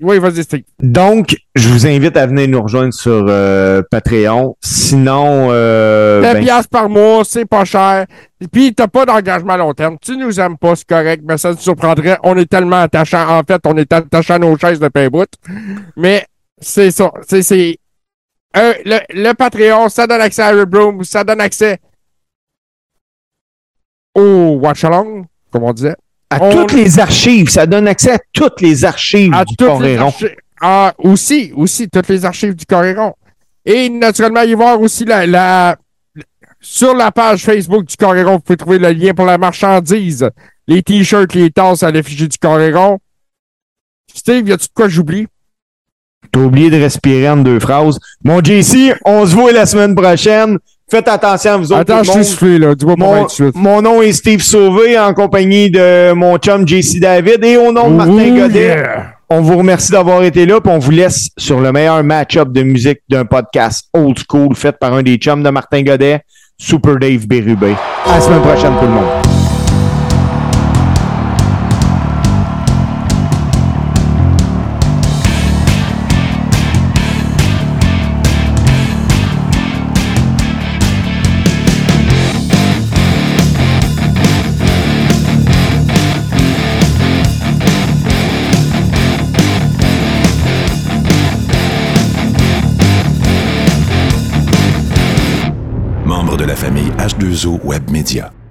Oui, vas-y, donc, je vous invite à venir nous rejoindre sur euh, Patreon. Sinon, euh, 10 ben, piastres par mois, c'est pas cher. Puis t'as pas d'engagement à long terme. Tu nous aimes pas, c'est correct, mais ça te surprendrait. On est tellement attachant. En fait, on est attachant à nos chaises de pain bout. Mais c'est ça. C'est, c'est, euh, le, le Patreon, ça donne accès à Rebroom, ça donne accès au Watch Along, comme on disait. À on- toutes les archives, ça donne accès à toutes les archives À du Coréron. Ah, aussi, aussi, toutes les archives du Coréron. Et naturellement, y voir aussi la, la- sur la page Facebook du Coréron, vous pouvez trouver le lien pour la marchandise. Les t-shirts, les tasses à l'effigie du Coréron. Steve, y a-tu de quoi j'oublie? T'as oublié de respirer en deux phrases. Mon JC, on se voit la semaine prochaine. Faites attention à vous autres. Attends, je soufflé, là. Dis-moi Mon, mon nom est Steve Sauvé en compagnie de mon chum JC David et au nom de Martin Godet. yeah. On vous remercie d'avoir été là, puis on vous laisse sur le meilleur match-up de musique d'un podcast old school fait par un des chums de Martin Godet, Super Dave Bérubé. À la semaine prochaine, tout le monde. H2O Web Media.